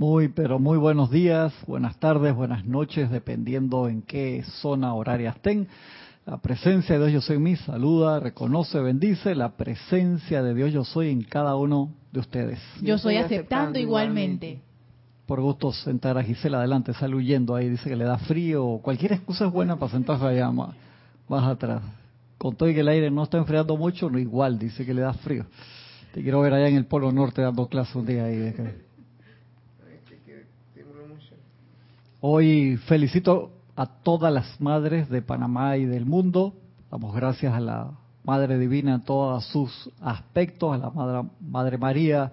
Muy, pero muy buenos días, buenas tardes, buenas noches, dependiendo en qué zona horaria estén. La presencia de Dios Yo Soy en mí saluda, reconoce, bendice la presencia de Dios Yo Soy en cada uno de ustedes. Yo soy aceptando igualmente. Por gusto sentar a Gisela adelante, sale huyendo ahí, dice que le da frío. Cualquier excusa es buena para sentarse allá más, más atrás. Con todo y que el aire no está enfriando mucho, no igual, dice que le da frío. Te quiero ver allá en el Polo Norte dando clases un día ahí. Hoy felicito a todas las madres de Panamá y del mundo. Damos gracias a la Madre Divina en todos sus aspectos, a la Madre, Madre María,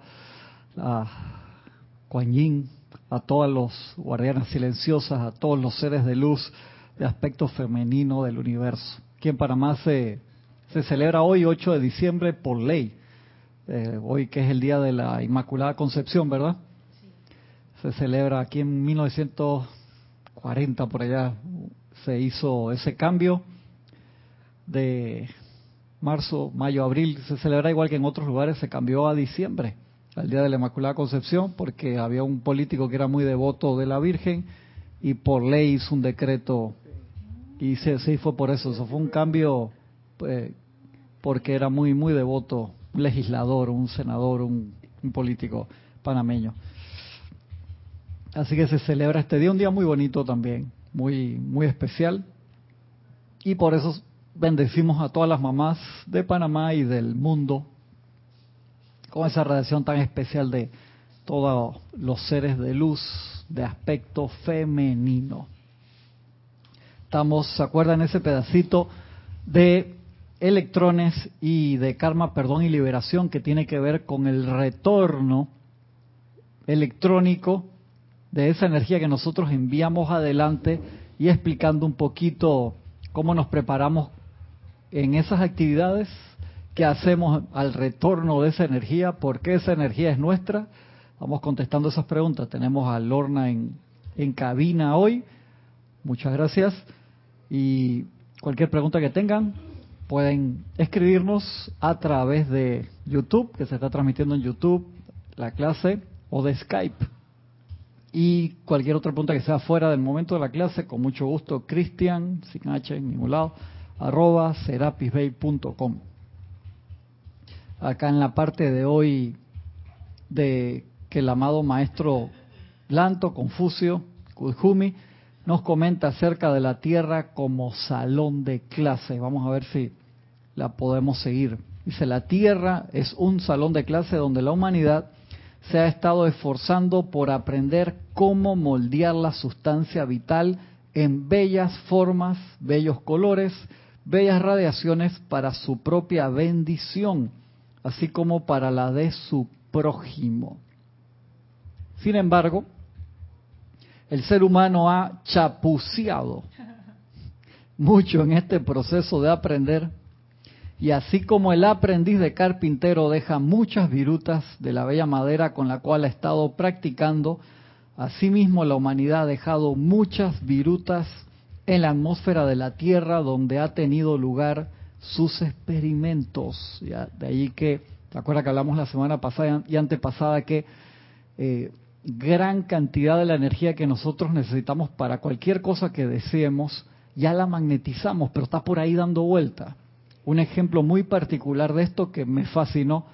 a Kuan a todas los guardianas silenciosas, a todos los seres de luz de aspecto femenino del universo. Aquí en Panamá se, se celebra hoy, 8 de diciembre, por ley. Eh, hoy que es el día de la Inmaculada Concepción, ¿verdad? Se celebra aquí en 1940 por allá, se hizo ese cambio de marzo, mayo, abril, se celebra igual que en otros lugares, se cambió a diciembre, al día de la Inmaculada Concepción, porque había un político que era muy devoto de la Virgen y por ley hizo un decreto. Y se, fue por eso, eso fue un cambio pues, porque era muy, muy devoto un legislador, un senador, un, político panameño. Así que se celebra este día, un día muy bonito también, muy, muy especial. Y por eso bendecimos a todas las mamás de Panamá y del mundo con esa radiación tan especial de todos los seres de luz de aspecto femenino. Estamos, ¿se acuerdan ese pedacito de electrones y de karma, perdón y liberación que tiene que ver con el retorno electrónico de esa energía que nosotros enviamos adelante y explicando un poquito cómo nos preparamos en esas actividades que hacemos al retorno de esa energía, por qué esa energía es nuestra. Vamos contestando esas preguntas. Tenemos a Lorna en, en cabina hoy. Muchas gracias. Y cualquier pregunta que tengan, pueden escribirnos a través de YouTube, que se está transmitiendo en YouTube la clase, o de Skype. Y cualquier otra pregunta que sea fuera del momento de la clase, con mucho gusto, Cristian, sin H en ningún lado, arroba serapisbay.com. Acá en la parte de hoy de que el amado maestro Lanto, Confucio, Kujumi, nos comenta acerca de la Tierra como salón de clase. Vamos a ver si la podemos seguir. Dice, la Tierra es un salón de clase donde la humanidad se ha estado esforzando por aprender cómo moldear la sustancia vital en bellas formas, bellos colores, bellas radiaciones para su propia bendición, así como para la de su prójimo. Sin embargo, el ser humano ha chapuceado mucho en este proceso de aprender y así como el aprendiz de carpintero deja muchas virutas de la bella madera con la cual ha estado practicando, asimismo la humanidad ha dejado muchas virutas en la atmósfera de la Tierra donde ha tenido lugar sus experimentos. de ahí que, ¿te acuerdas que hablamos la semana pasada y antepasada que eh, gran cantidad de la energía que nosotros necesitamos para cualquier cosa que deseemos, ya la magnetizamos, pero está por ahí dando vuelta. Un ejemplo muy particular de esto que me fascinó,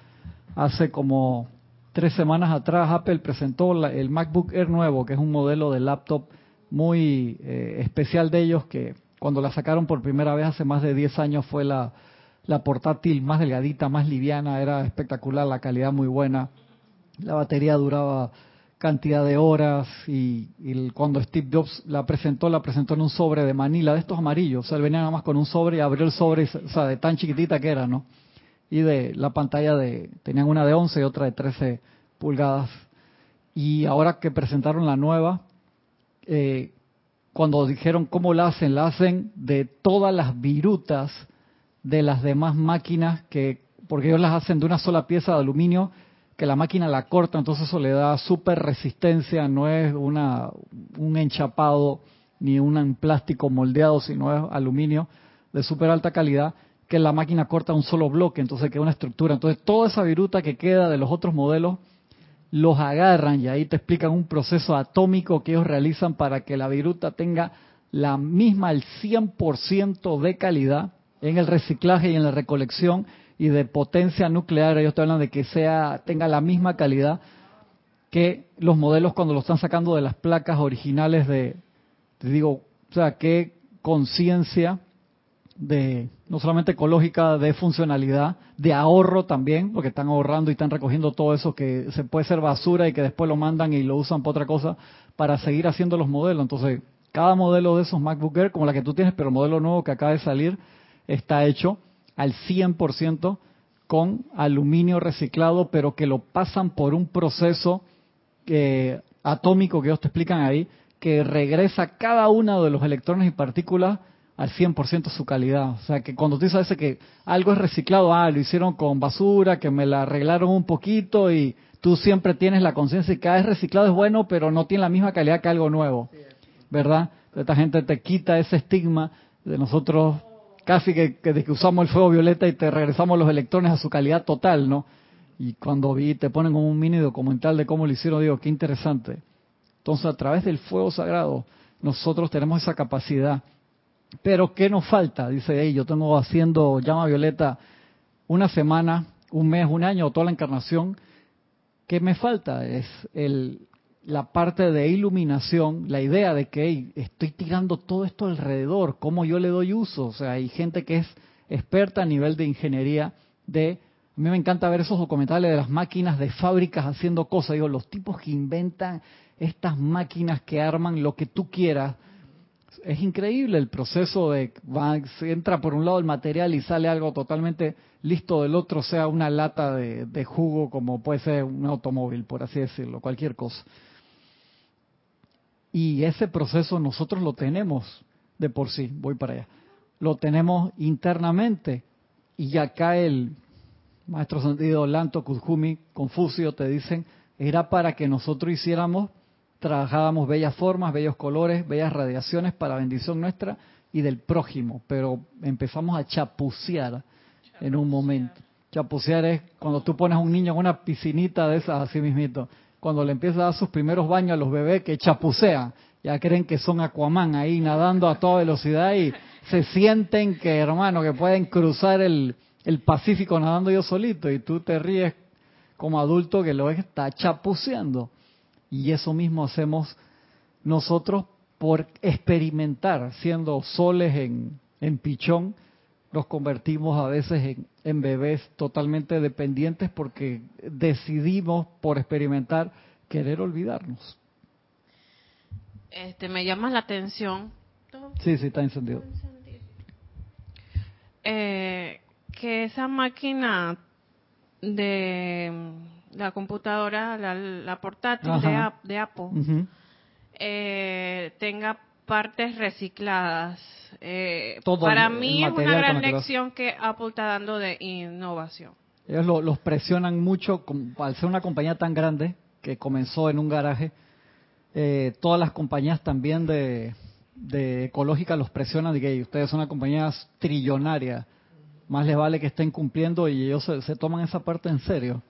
hace como tres semanas atrás Apple presentó el MacBook Air nuevo, que es un modelo de laptop muy eh, especial de ellos, que cuando la sacaron por primera vez hace más de 10 años fue la, la portátil más delgadita, más liviana, era espectacular, la calidad muy buena, la batería duraba cantidad de horas y, cuando Steve Jobs la presentó, la presentó en un sobre de Manila, de estos amarillos, o sea, él venía nada más con un sobre y abrió el sobre, o sea, de tan chiquitita que era, ¿no? Y de la pantalla de, tenían una de 11 y otra de 13 pulgadas. Y ahora que presentaron la nueva, eh, cuando dijeron cómo la hacen, la hacen de todas las virutas de las demás máquinas que, porque ellos las hacen de una sola pieza de aluminio que la máquina la corta, entonces eso le da súper resistencia, no es una, un enchapado ni un plástico moldeado, sino es aluminio de súper alta calidad, que la máquina corta un solo bloque, entonces queda una estructura. Entonces toda esa viruta que queda de los otros modelos los agarran y ahí te explican un proceso atómico que ellos realizan para que la viruta tenga la misma, el 100% de calidad en el reciclaje y en la recolección y de potencia nuclear. Ellos te hablan de que sea tenga la misma calidad que los modelos cuando lo están sacando de las placas originales de, te digo, o sea, qué conciencia de no solamente ecológica, de funcionalidad, de ahorro también, porque están ahorrando y están recogiendo todo eso que se puede ser basura y que después lo mandan y lo usan para otra cosa para seguir haciendo los modelos. Entonces, cada modelo de esos MacBook Air, como la que tú tienes, pero el modelo nuevo que acaba de salir, está hecho al 100% con aluminio reciclado, pero que lo pasan por un proceso eh, atómico que ellos te explican ahí, que regresa cada uno de los electrones y partículas al 100% su calidad. O sea, que cuando tú dices que algo es reciclado, ah, lo hicieron con basura, que me la arreglaron un poquito y tú siempre tienes la conciencia de que cada vez reciclado es bueno, pero no tiene la misma calidad que algo nuevo. ¿Verdad? Esta gente te quita ese estigma de nosotros casi que, que, usamos el fuego violeta y te regresamos los electrones a su calidad total, ¿no? Y cuando vi, te ponen como un mini documental de cómo lo hicieron, digo, qué interesante. Entonces, a través del fuego sagrado, nosotros tenemos esa capacidad pero ¿qué nos falta? Dice, hey, yo tengo haciendo llama violeta una semana, un mes, un año, toda la encarnación. ¿Qué me falta? Es el, la parte de iluminación, la idea de que estoy tirando todo esto alrededor, cómo yo le doy uso. O sea, hay gente que es experta a nivel de ingeniería de... A mí me encanta ver esos documentales de las máquinas de fábricas haciendo cosas. Digo, los tipos que inventan estas máquinas que arman lo que tú quieras es increíble el proceso de va, se entra por un lado el material y sale algo totalmente listo del otro, sea una lata de, jugo como puede ser un automóvil, por así decirlo, cualquier cosa. Y ese proceso nosotros lo tenemos de por sí, voy para allá, lo tenemos internamente. Y acá el maestro sentido Lanto, Kuzhumi, Confucio te dicen, era para que nosotros hiciéramos trabajábamos bellas formas, bellos colores, bellas radiaciones para bendición nuestra y del prójimo, pero empezamos a chapucear en un momento. Chapucear es cuando tú pones a un niño en una piscinita de esas así mismito, cuando le empiezas a dar sus primeros baños a los bebés que chapucean, ya creen que son Aquaman ahí nadando a toda velocidad y se sienten que, hermano, que pueden cruzar el, el Pacífico nadando yo solito y tú te ríes como adulto que lo está chapuceando. Y eso mismo hacemos nosotros por experimentar, siendo soles en, en pichón, nos convertimos a veces en, en, bebés totalmente dependientes porque decidimos por experimentar querer olvidarnos. Este, me llama la atención. Sí, sí, está encendido. Eh, que esa máquina de la computadora, la, portátil de, Apple, eh, tenga partes recicladas. Eh, para mí es una gran lección que Apple está dando de innovación. Ellos los presionan mucho, al ser una compañía tan grande que comenzó en un garaje, eh, todas las compañías también de, de ecológica los presionan de que ustedes son una compañía trillonaria, más les vale que estén cumpliendo y ellos se toman esa parte en serio.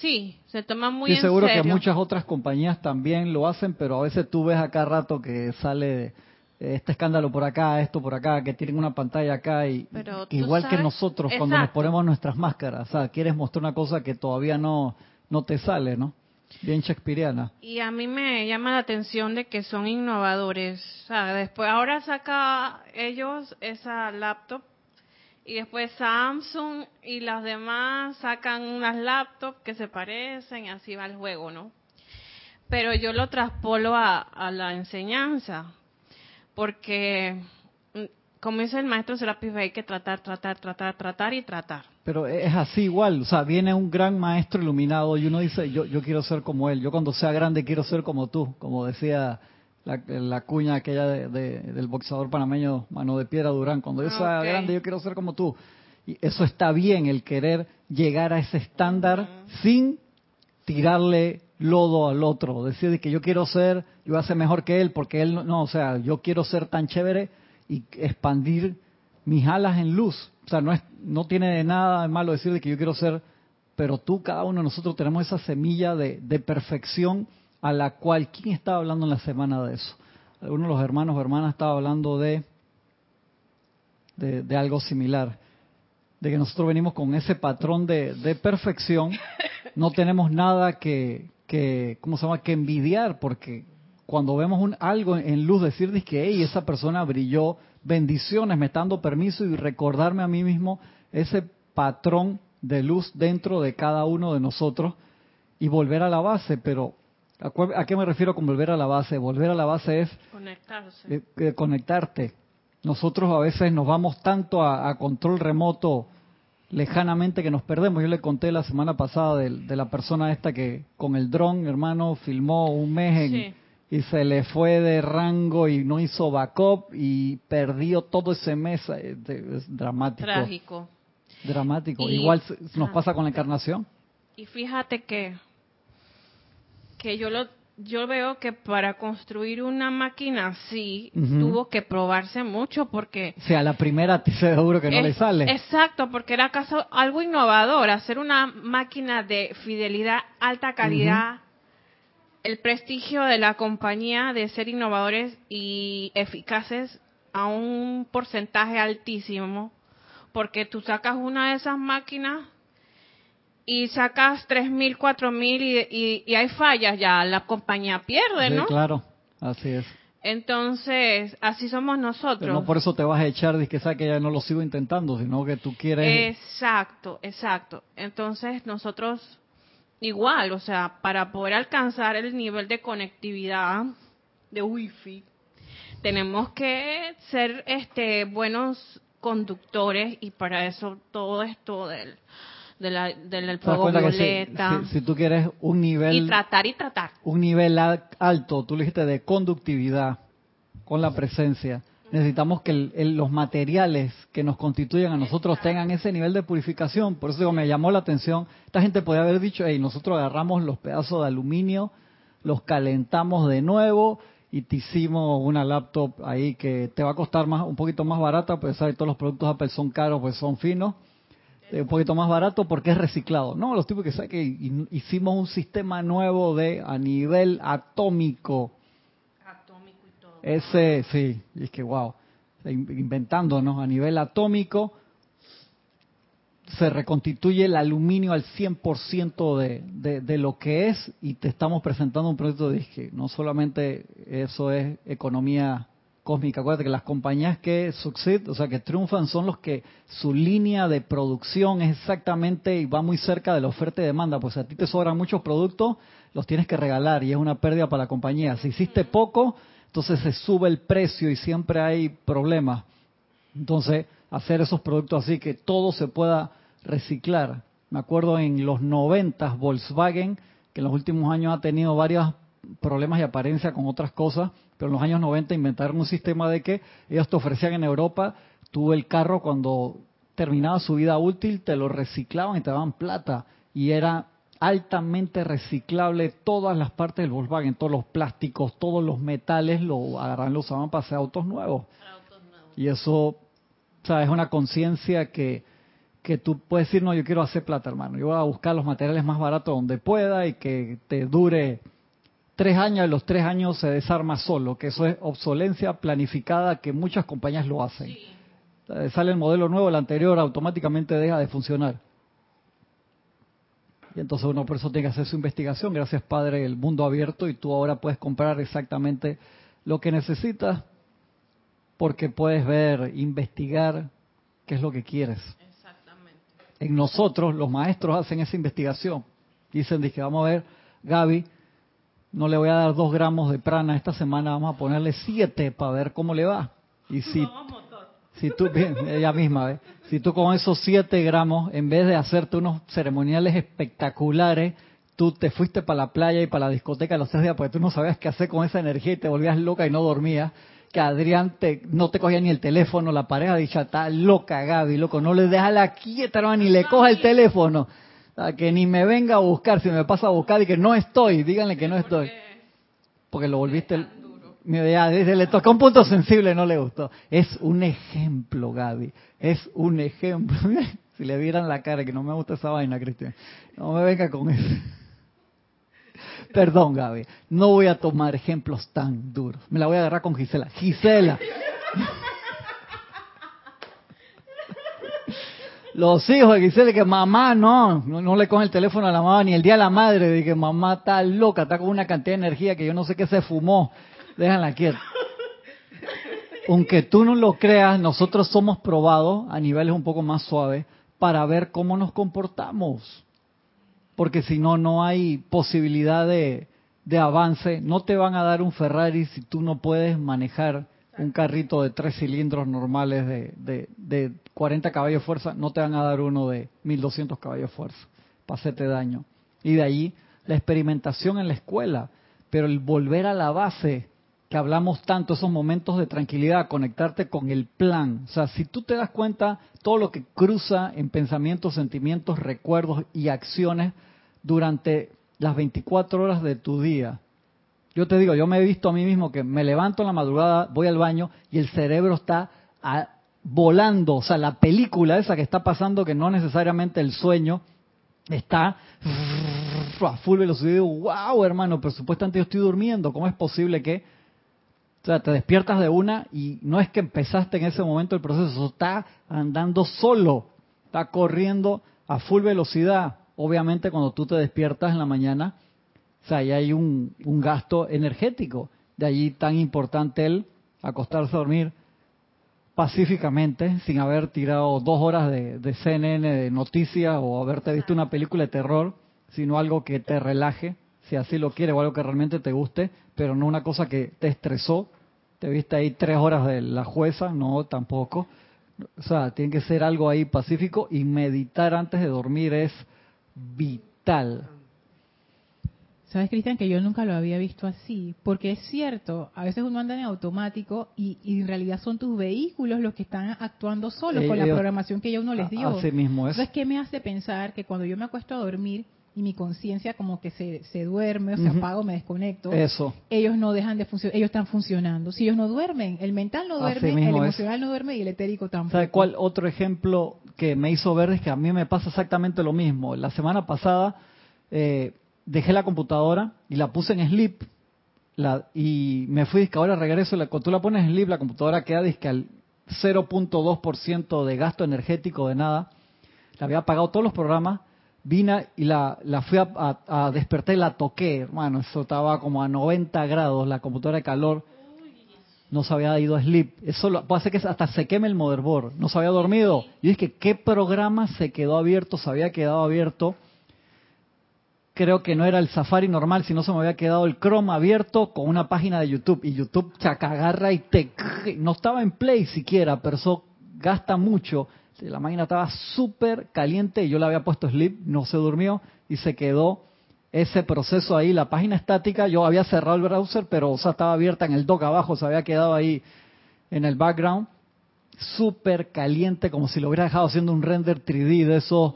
Sí, se toma muy Estoy seguro que muchas otras compañías también lo hacen, pero a veces tú ves acá rato que sale este escándalo por acá, esto por acá, que tienen una pantalla acá y igual que nosotros cuando nos ponemos nuestras máscaras, o sea, quieres mostrar una cosa que todavía no no te sale, ¿no? Bien shakespeariana. Y a mí me llama la atención de que son innovadores. O sea, después ahora saca ellos esa laptop y después Samsung y las demás sacan unas laptops que se parecen y así va el juego, ¿no? Pero yo lo traspolo a, la enseñanza, porque mm, como dice el maestro Serapis hay que tratar, tratar, tratar, tratar y tratar. Pero es así igual, o sea, viene un gran maestro iluminado y uno dice, yo, yo quiero ser como él, yo cuando sea grande quiero ser como tú, como decía la, cuña aquella de, del boxeador panameño Mano de Piedra Durán. Cuando yo sea grande, yo quiero ser como tú. Y eso está bien, el querer llegar a ese estándar sin tirarle lodo al otro. Decir que yo quiero ser, yo voy a ser mejor que él, porque él no, o sea, yo quiero ser tan chévere y expandir mis alas en luz. O sea, no, es, no tiene nada de malo decir de que yo quiero ser pero tú, cada uno de nosotros tenemos esa semilla de, de perfección a la cual, ¿quién estaba hablando en la semana de eso? Algunos de los hermanos o hermanas estaba hablando de, de, algo similar, de que nosotros venimos con ese patrón de, de perfección, no tenemos nada que, que, ¿cómo se llama?, que envidiar, porque cuando vemos un, algo en luz, decir que hey, esa persona brilló, bendiciones, me está dando permiso y recordarme a mí mismo ese patrón de luz dentro de cada uno de nosotros y volver a la base. Pero, ¿a, qué me refiero con volver a la base? Volver a la base es Conectarse. eh, eh, conectarte. Nosotros a veces nos vamos tanto a, a control remoto lejanamente que nos perdemos. Yo le conté la semana pasada de, de la persona esta que con el dron, hermano, filmó un mes en, Sí. y se le fue de rango y no hizo backup y perdió todo ese mes. eh, Es dramático. Trágico. Dramático. Y- Igual nos ah. pasa con la encarnación. Y fíjate que, que yo lo yo veo que para construir una máquina así tuvo que probarse mucho porque O sea, la primera te seguro que no es- le sale. Exacto, porque era acaso algo innovador, hacer una máquina de fidelidad, alta calidad, el prestigio de la compañía de ser innovadores y eficaces a un porcentaje altísimo, porque tú sacas una de esas máquinas y sacas 3.000, 4.000 y, y, y hay fallas, ya la compañía pierde, Sí, ¿no? claro. Así es. Entonces, así somos nosotros. Pero no por eso te vas a echar de que sabes que ya no lo sigo intentando, sino que tú quieres Exacto, exacto. Entonces nosotros igual, o sea, para poder alcanzar el nivel de conectividad de wifi, tenemos que ser este buenos conductores y para eso todo esto del de la- del fuego si- violeta si, si tú quieres un nivel y tratar y tratar. un nivel al- alto, tú le dijiste de conductividad con la presencia. Necesitamos que el- el- los materiales que nos constituyen a nosotros tengan ese nivel de purificación. Por eso digo, me llamó la atención. Esta gente podría haber dicho, hey, nosotros agarramos los pedazos de aluminio, los calentamos de nuevo y te hicimos una laptop ahí que te va a costar más un poquito más barata, pues sabes, todos los productos Apple son caros, pues son finos un poquito más barato porque es reciclado. No, los tipos que saben que hi- hicimos un sistema nuevo de a nivel atómico. Atómico y todo. Ese, sí, y es que wow, inventándonos a nivel atómico se reconstituye el aluminio al 100% de, de, de lo que es y te estamos presentando un proyecto de que no solamente eso es economía cósmica, acuérdate que las compañías que succeed, o sea, que triunfan son los que su línea de producción es exactamente y va muy cerca de la oferta y demanda, pues si a ti te sobran muchos productos, los tienes que regalar y es una pérdida para la compañía. Si hiciste poco, entonces se sube el precio y siempre hay problemas. Entonces, hacer esos productos así que todo se pueda reciclar. Me acuerdo en los 90 Volkswagen, que en los últimos años ha tenido varios problemas y apariencia con otras cosas, pero en los años 90 inventaron un sistema de que ellos te ofrecían en Europa, tú el carro cuando terminaba su vida útil te lo reciclaban y te daban plata y era altamente reciclable todas las partes del Volkswagen, todos los plásticos, todos los metales lo agarran, lo usaban para hacer autos nuevos. Y eso, o sea, es una conciencia que, que tú puedes decir, no, yo quiero hacer plata, hermano. Yo voy a buscar los materiales más baratos donde pueda y que te dure tres años los tres años se desarma solo, que eso es obsolencia planificada que muchas compañías lo hacen. Sea, Sale el modelo nuevo, el anterior automáticamente deja de funcionar. Y entonces uno por eso tiene que hacer su investigación. Gracias, Padre, el mundo abierto y tú ahora puedes comprar exactamente lo que necesitas porque puedes ver, investigar qué es lo que quieres. Exactamente. En nosotros, los maestros hacen esa investigación. Dicen, dije, vamos a ver, Gaby, no le voy a dar dos gramos de prana esta semana, vamos a ponerle siete para ver cómo le va. Y si, si tú, ella misma, ¿ves? si tú con esos siete gramos, en vez de hacerte unos ceremoniales espectaculares, tú te fuiste para la playa y para la discoteca los tres días porque tú no sabías qué hacer con esa energía y te volvías loca y no dormías, que Adrián te, no te cogía ni el teléfono, la pareja dicha, está loca Gaby, loco, no le deja la quieta, ni le coja el teléfono. Sea, que ni me venga a buscar, si me pasa a buscar y que no estoy, díganle que no estoy. Porque lo volviste... el- ya, dice, le tocó un punto sensible, no le gustó. Es un ejemplo, Gaby. Es un ejemplo. Si le vieran la cara que no me gusta esa vaina, Cristian. No me venga con eso. Perdón, Gaby. No voy a tomar ejemplos tan duros. Me la voy a agarrar con Gisela. Gisela. Los hijos de Gisela que mamá no, no, le coge el teléfono a la mamá ni el día de la madre de que mamá está loca, está con una cantidad de energía que yo no sé qué se fumó. Déjala quieta. Aunque tú no lo creas, nosotros somos probados a niveles un poco más suaves para ver cómo nos comportamos. Porque si no, no hay posibilidad de, de avance. No te van a dar un Ferrari si tú no puedes manejar un carrito de tres cilindros normales de, de, de 40 caballos de fuerza. No te van a dar uno de 1200 caballos de fuerza hacerte daño. Y de allí la experimentación en la escuela. Pero el volver a la base que hablamos tanto, esos momentos de tranquilidad, conectarte con el plan. O sea, si tú te das cuenta todo lo que cruza en pensamientos, sentimientos, recuerdos y acciones durante las 24 horas de tu día. Yo te digo, yo me he visto a mí mismo que me levanto en la madrugada, voy al baño y el cerebro está volando, o sea, la película esa que está pasando, que no necesariamente el sueño, está a full velocidad. Digo, wow, hermano, pero supuestamente yo estoy durmiendo, ¿cómo es posible que o sea, te despiertas de una y no es que empezaste en ese momento el proceso, está andando solo, está corriendo a full velocidad. Obviamente cuando tú te despiertas en la mañana, o sea, ahí hay un, gasto energético. De allí tan importante el acostarse a dormir pacíficamente, sin haber tirado dos horas de, de CNN de noticias o haberte visto una película de terror, sino algo que te relaje, si así lo quieres o algo que realmente te guste, pero no una cosa que te estresó. Te viste ahí tres horas de la jueza, no, tampoco. O sea, tiene que ser algo ahí pacífico y meditar antes de dormir es vital. Sabes, Cristian, que yo nunca lo había visto así, porque es cierto, a veces uno anda en automático y, en realidad son tus vehículos los que están actuando solos con la programación que ya uno les dio. Así mismo es. Entonces, ¿qué me hace pensar que cuando yo me acuesto a dormir, y mi conciencia como que se, se duerme o se apaga o me desconecto, Eso. ellos no dejan de funcionar, ellos están funcionando. Si ellos no duermen, el mental no duerme, el emocional no duerme y el etérico tampoco. ¿Sabe cuál otro ejemplo que me hizo ver es que a mí me pasa exactamente lo mismo? La semana pasada eh, dejé la computadora y la puse en sleep y me fui, que ahora regreso, la, cuando tú la pones en sleep, la computadora queda disque al 0.2% de gasto energético de nada. La había apagado todos los programas vine y la, la fui a, despertar y la toqué, hermano, eso estaba como a 90 grados, la computadora de calor, no se había ido a sleep. Eso lo, puede hacer que hasta se queme el motherboard, no se había dormido. Yo dije, ¿qué programa se quedó abierto? Se había quedado abierto. Creo que no era el Safari normal, sino se me había quedado el Chrome abierto con una página de YouTube. Y YouTube chacagarra y te... No estaba en Play siquiera, pero eso gasta mucho la máquina estaba súper caliente y yo la había puesto sleep, no se durmió y se quedó ese proceso ahí. La página estática, yo había cerrado el browser, pero estaba abierta en el dock abajo, se había quedado ahí en el background, súper caliente, como si lo hubiera dejado haciendo un render 3D de esos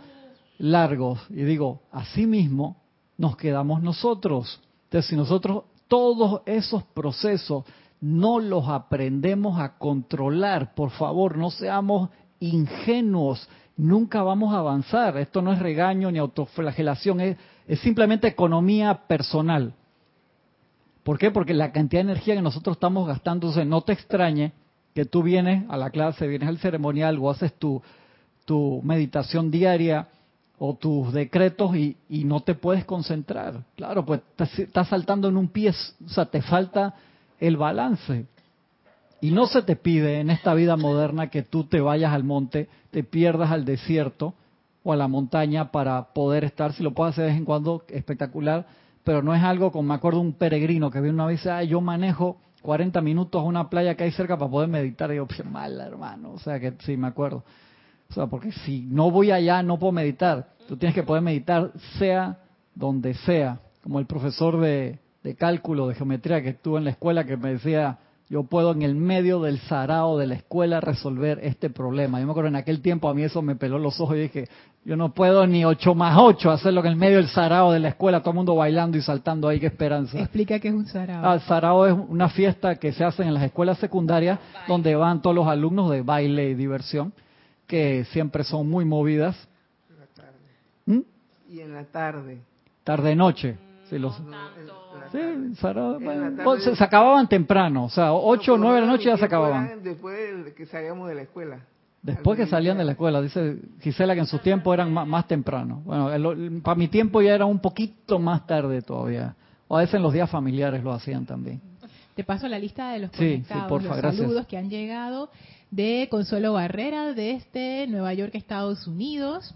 largos. Y digo, así mismo nos quedamos nosotros. Entonces, si nosotros todos esos procesos no los aprendemos a controlar, por favor, no seamos ingenuos, nunca vamos a avanzar. Esto no es regaño ni autoflagelación, es, simplemente economía personal. ¿Por qué? Porque la cantidad de energía que nosotros estamos gastando, no te extrañe que tú vienes a la clase, vienes al ceremonial o haces tu, tu meditación diaria o tus decretos y, y, no te puedes concentrar. Claro, pues estás saltando en un pie, o sea, te falta el balance. Y no se te pide en esta vida moderna que tú te vayas al monte, te pierdas al desierto o a la montaña para poder estar, si lo puedes hacer de vez en cuando, espectacular, pero no es algo como me acuerdo un peregrino que vino una vez, ah, yo manejo 40 minutos a una playa que hay cerca para poder meditar. Y yo, pues mal, hermano, o sea que sí, me acuerdo. O sea, porque si no voy allá, no puedo meditar. Tú tienes que poder meditar sea donde sea. Como el profesor de, de cálculo, de geometría que estuvo en la escuela que me decía, yo puedo en el medio del sarao de la escuela resolver este problema. Yo me acuerdo en aquel tiempo a mí eso me peló los ojos y dije, yo no puedo ni 8 más 8 hacerlo en el medio del sarao de la escuela, todo el mundo bailando y saltando ahí, qué esperanza. Explica qué es un sarao. Ah, sarao es una fiesta que se hace en las escuelas secundarias donde van todos los alumnos de baile y diversión. Que siempre son muy movidas. ¿Mm? Y en la tarde. Tarde-noche. Sí, los, sí, se, acababan temprano, o sea, 8 o 9 de la noche ya se acababan. Después de que salíamos de la escuela. Después que salían de la escuela, dice Gisela que en su tiempo eran más, temprano. Bueno, para mi tiempo ya era un poquito más tarde todavía. O a veces en los días familiares lo hacían también. Te paso la lista de los conectados, los saludos que han llegado de Consuelo Barrera desde Nueva York, Estados Unidos.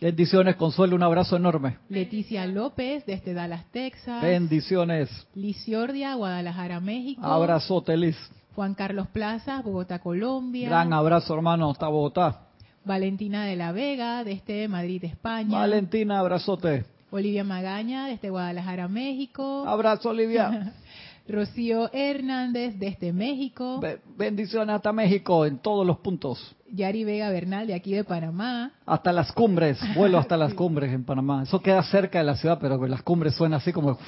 Bendiciones, Consuelo, un abrazo enorme. Leticia López, desde Dallas, Texas. Bendiciones. Liciordia, Guadalajara, México. Abrazote, Liz. Juan Carlos Plaza, Bogotá, Colombia. Gran abrazo, hermano, hasta Bogotá. Valentina de la Vega, desde Madrid, España. Valentina, abrazote. Olivia Magaña, desde Guadalajara, México. Abrazo, Olivia. Rocío Hernández desde México. bendiciones hasta México en todos los puntos. Yari Vega Bernal de aquí de Panamá. Hasta las cumbres, vuelo hasta las cumbres en Panamá. Eso queda cerca de la ciudad, pero las cumbres suenan así como...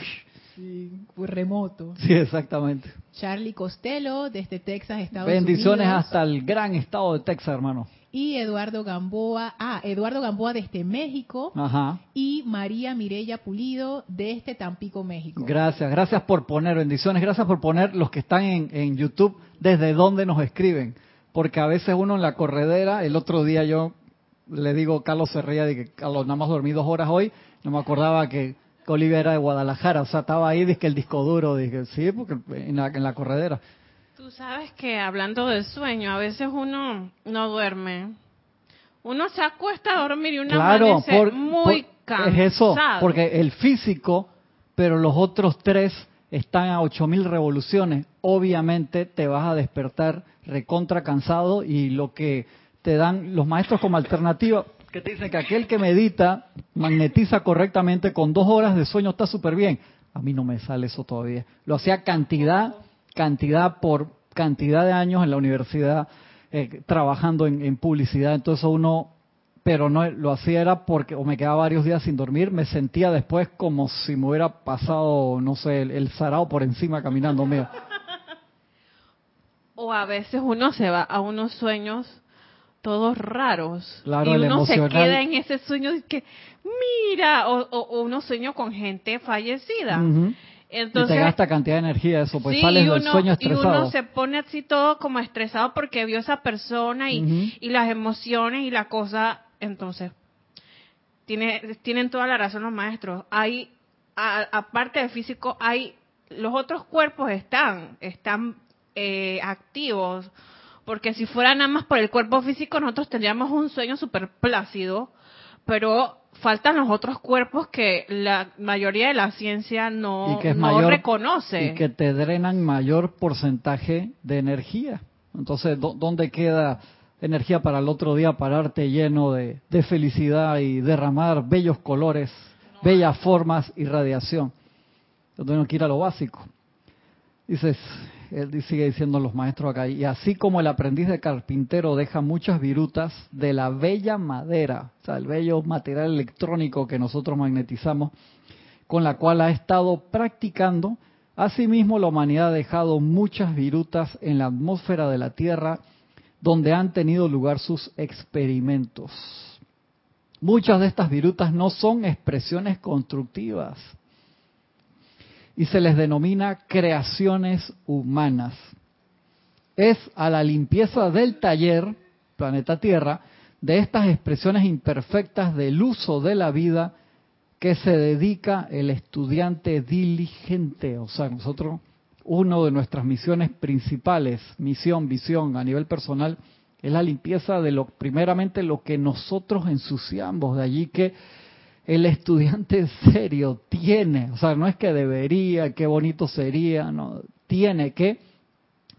Sí, muy remoto. Sí, exactamente. Charlie Costello desde Texas, Estados Unidos. Bendiciones hasta el gran estado de Texas, hermano y Eduardo Gamboa, ah, Eduardo Gamboa desde México Ajá. y María Mirella Pulido desde Tampico, México. Gracias, gracias por poner bendiciones, gracias por poner los que están en, en YouTube desde dónde nos escriben, porque a veces uno en la corredera, el otro día yo le digo, Carlos se de que Carlos nada más dormí dos horas hoy, no me acordaba que, Olivia era de Guadalajara, o sea, estaba ahí, dije el disco duro, dije, sí, porque en la, en la corredera. Tú sabes que hablando del sueño, a veces uno no duerme. Uno se acuesta a dormir y uno claro, muy cansado. Es eso, porque el físico, pero los otros tres están a 8000 revoluciones. Obviamente te vas a despertar recontra cansado y lo que te dan los maestros como alternativa, que te dicen que aquel que medita, magnetiza correctamente con dos horas de sueño está súper bien. A mí no me sale eso todavía. Lo hacía cantidad cantidad por cantidad de años en la universidad eh, trabajando en, publicidad, entonces uno, pero no lo hacía era porque o me quedaba varios días sin dormir, me sentía después como si me hubiera pasado, no sé, el, sarao por encima caminando mío. O a veces uno se va a unos sueños todos raros y uno se queda en ese sueño de que mira o, o, uno sueño con gente fallecida entonces, y te gasta cantidad de energía eso, pues sales del sueño estresado. Y uno se pone así todo como estresado porque vio esa persona y, y las emociones y la cosa. Entonces, tiene, tienen toda la razón los maestros. Hay, aparte de físico, hay los otros cuerpos están, están eh, activos. Porque si fuera nada más por el cuerpo físico, nosotros tendríamos un sueño súper plácido. Pero faltan los otros cuerpos que la mayoría de la ciencia no, reconoce. Y que te drenan mayor porcentaje de energía. Entonces, ¿dónde queda energía para el otro día pararte lleno de, felicidad y derramar bellos colores, bellas formas y radiación? Yo tengo que ir a lo básico. Dices, él sigue diciendo los maestros acá, y así como el aprendiz de carpintero deja muchas virutas de la bella madera, o sea, el bello material electrónico que nosotros magnetizamos, con la cual ha estado practicando, asimismo la humanidad ha dejado muchas virutas en la atmósfera de la Tierra, donde han tenido lugar sus experimentos. Muchas de estas virutas no son expresiones constructivas, y se les denomina creaciones humanas. Es a la limpieza del taller, planeta Tierra, de estas expresiones imperfectas del uso de la vida que se dedica el estudiante diligente. O sea, nosotros, una de nuestras misiones principales, misión, visión a nivel personal, es la limpieza de lo, primeramente lo que nosotros ensuciamos, de allí que el estudiante serio tiene, o sea, no es que debería, qué bonito sería, no, tiene que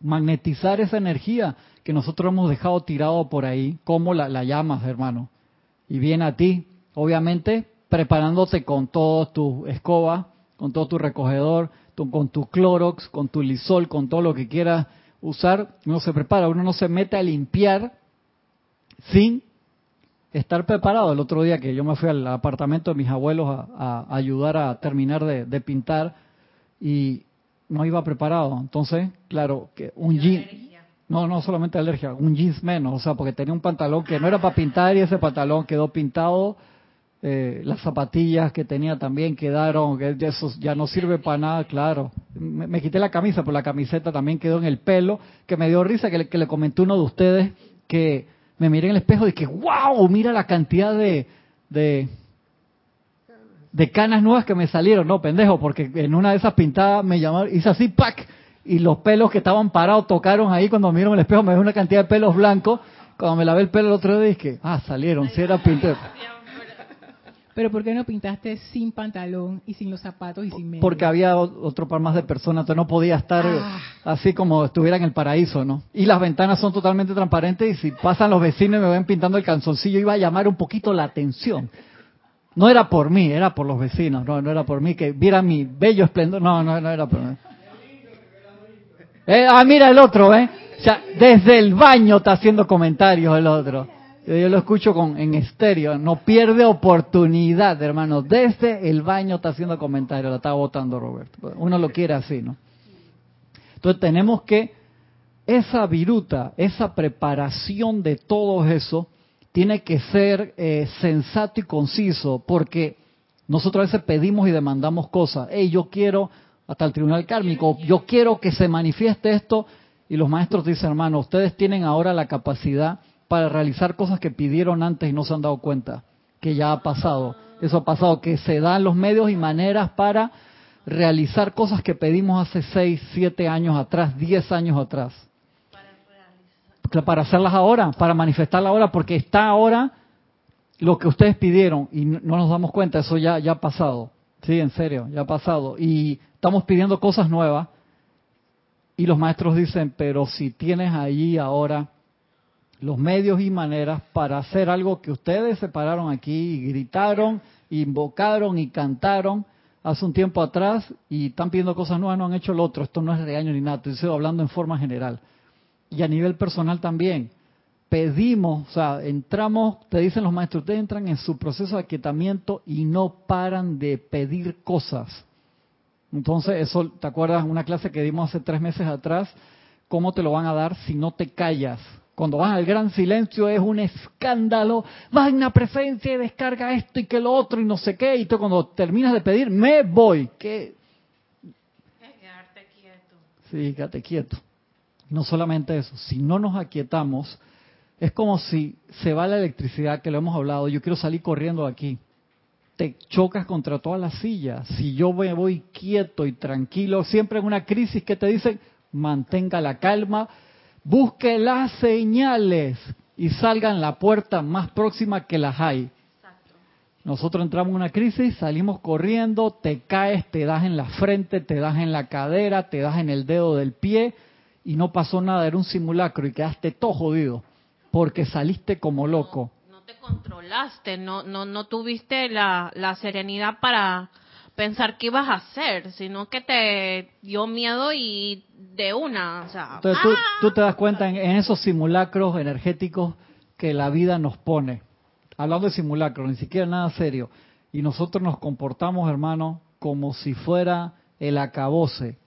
magnetizar esa energía que nosotros hemos dejado tirado por ahí, como la, la llamas, hermano. Y viene a ti, obviamente, preparándote con todo tu escoba, con todo tu recogedor, con tu Clorox, con tu Lisol, con todo lo que quieras usar, uno se prepara, uno no se mete a limpiar sin estar preparado. El otro día que yo me fui al apartamento de mis abuelos a, ayudar a terminar de, pintar y no iba preparado. Entonces, claro, que un yin, No, no solamente alergia, un jeans menos, o sea, porque tenía un pantalón que no era para pintar y ese pantalón quedó pintado. Eh, las zapatillas que tenía también quedaron, que eso ya no sirve para nada, claro. Me, quité la camisa, pero la camiseta también quedó en el pelo, que me dio risa que le, que le comenté uno de ustedes que me miré en el espejo y que, wow, mira la cantidad de, de, de canas nuevas que me salieron. No, pendejo, porque en una de esas pintadas me llamaron, hice así, ¡pac! y los pelos que estaban parados tocaron ahí cuando me en el espejo, me dio una cantidad de pelos blancos. Cuando me lavé el pelo el otro día dije, ah, salieron, si era pintor. Pero ¿por qué no pintaste sin pantalón y sin los zapatos y sin medio? Porque había otro par más de personas, entonces no podía estar ah. así como estuviera en el paraíso, ¿no? Y las ventanas son totalmente transparentes y si pasan los vecinos y me ven pintando el canzoncillo, iba a llamar un poquito la atención. No era por mí, era por los vecinos, no, no era por mí que viera mi bello esplendor, no, no, no era por mí. Eh, ah, mira el otro, ¿eh? O sea, desde el baño está haciendo comentarios el otro. Yo, lo escucho con, en estéreo. No pierde oportunidad, hermano. Desde el baño está haciendo comentarios. Lo está votando Roberto. Uno lo quiere así, ¿no? Entonces tenemos que, esa viruta, esa preparación de todo eso, tiene que ser eh, sensato y conciso, porque nosotros a veces pedimos y demandamos cosas. Hey, yo quiero hasta el tribunal kármico. Yo quiero que se manifieste esto. Y los maestros dicen, hermano, ustedes tienen ahora la capacidad para realizar cosas que pidieron antes y no se han dado cuenta, que ya ha pasado. Eso ha pasado, que se dan los medios y maneras para realizar cosas que pedimos hace 6, 7 años atrás, 10 años atrás. Para, hacerlas ahora, para manifestarlas ahora, porque está ahora lo que ustedes pidieron y no nos damos cuenta, eso ya, ya ha pasado. Sí, en serio, ya ha pasado. Y estamos pidiendo cosas nuevas y los maestros dicen, pero si tienes allí ahora los medios y maneras para hacer algo que ustedes se pararon aquí y gritaron, invocaron y cantaron hace un tiempo atrás y están pidiendo cosas nuevas, no han hecho lo otro. Esto no es regaño ni nada, estoy hablando en forma general. Y a nivel personal también. Pedimos, o sea, entramos, te dicen los maestros, ustedes entran en su proceso de aquietamiento y no paran de pedir cosas. Entonces, eso, ¿te acuerdas? Una clase que dimos hace tres meses atrás, ¿cómo te lo van a dar si no te callas? Cuando vas al gran silencio es un escándalo, magna presencia y descarga esto y que lo otro y no sé qué, y tú cuando terminas de pedir, me voy. ¿Qué? Quedarte quieto. Sí, quédate quieto. No solamente eso, si no nos aquietamos, es como si se va la electricidad, que lo hemos hablado, yo quiero salir corriendo de aquí te chocas contra todas las sillas. Si yo me voy quieto y tranquilo, siempre en una crisis que te dicen, mantenga la calma, busque las señales y salga en la puerta más próxima que las hay. Nosotros entramos en una crisis, salimos corriendo, te caes, te das en la frente, te das en la cadera, te das en el dedo del pie y no pasó nada, era un simulacro y quedaste todo jodido porque saliste como loco controlaste, no, no, no tuviste la, la serenidad para pensar qué ibas a hacer, sino que te dio miedo y de una, o sea, Entonces tú, ¡ah! te das cuenta en, esos simulacros energéticos que la vida nos pone. Hablando de simulacros, ni siquiera nada serio. Y nosotros nos comportamos, hermano, como si fuera el acabose.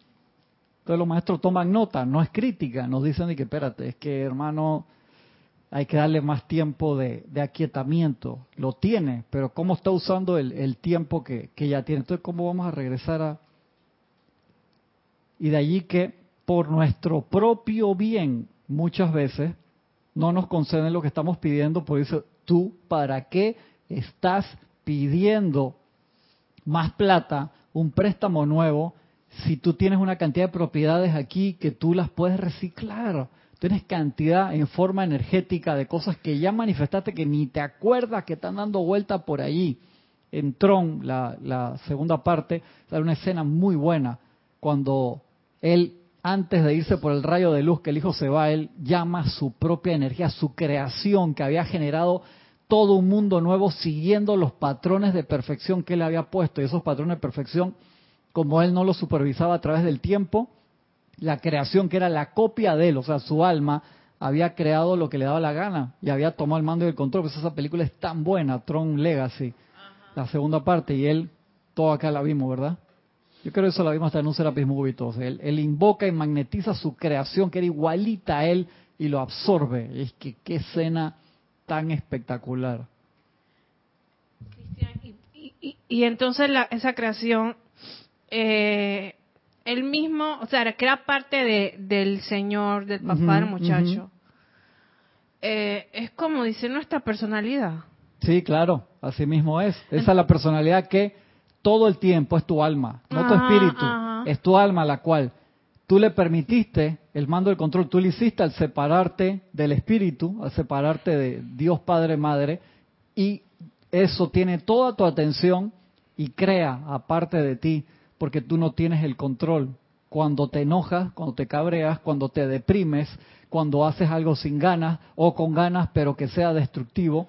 Entonces los maestros toman nota, no es crítica, nos dicen que espérate, es que hermano, hay que darle más tiempo de, aquietamiento. Lo tiene, pero ¿cómo está usando el, tiempo que, ya tiene? Entonces, ¿cómo vamos a regresar a...? Y de allí que por nuestro propio bien, muchas veces, no nos conceden lo que estamos pidiendo, por eso tú, ¿para qué estás pidiendo más plata, un préstamo nuevo, si tú tienes una cantidad de propiedades aquí que tú las puedes reciclar? Tienes cantidad en forma energética de cosas que ya manifestaste que ni te acuerdas que están dando vuelta por allí. En Tron, la, segunda parte, sale una escena muy buena cuando él, antes de irse por el rayo de luz que el hijo se va, él llama su propia energía, su creación que había generado todo un mundo nuevo siguiendo los patrones de perfección que él había puesto. Y esos patrones de perfección, como él no los supervisaba a través del tiempo, la creación que era la copia de él, o sea, su alma, había creado lo que le daba la gana y había tomado el mando y el control. Pues esa película es tan buena, Tron Legacy, la segunda parte, y él, todo acá la vimos, ¿verdad? Yo creo que eso lo vimos hasta en un Serapis Movie Él, él, invoca y magnetiza su creación, que era igualita a él, y lo absorbe. Es que qué escena tan espectacular. Y, entonces la, esa creación, eh, él mismo, o sea, que era parte de, del Señor, del papá del muchacho. Eh, es como dice nuestra personalidad. Sí, claro, así mismo es. Esa es la personalidad que todo el tiempo es tu alma, no tu espíritu, es tu alma la cual tú le permitiste el mando del control, tú le hiciste al separarte del espíritu, al separarte de Dios Padre Madre, y eso tiene toda tu atención y crea aparte de ti, porque tú no tienes el control. Cuando te enojas, cuando te cabreas, cuando te deprimes, cuando haces algo sin ganas o con ganas pero que sea destructivo,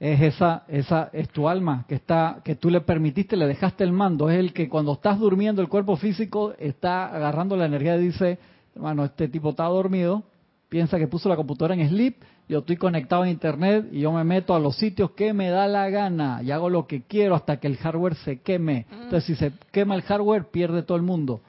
es esa, esa es tu alma que está, que tú le permitiste, le dejaste el mando, es el que cuando estás durmiendo el cuerpo físico está agarrando la energía y dice, hermano, este tipo está dormido, piensa que puso la computadora en sleep, yo estoy conectado a internet y yo me meto a los sitios que me da la gana y hago lo que quiero hasta que el hardware se queme. Entonces si se quema el hardware pierde todo el mundo.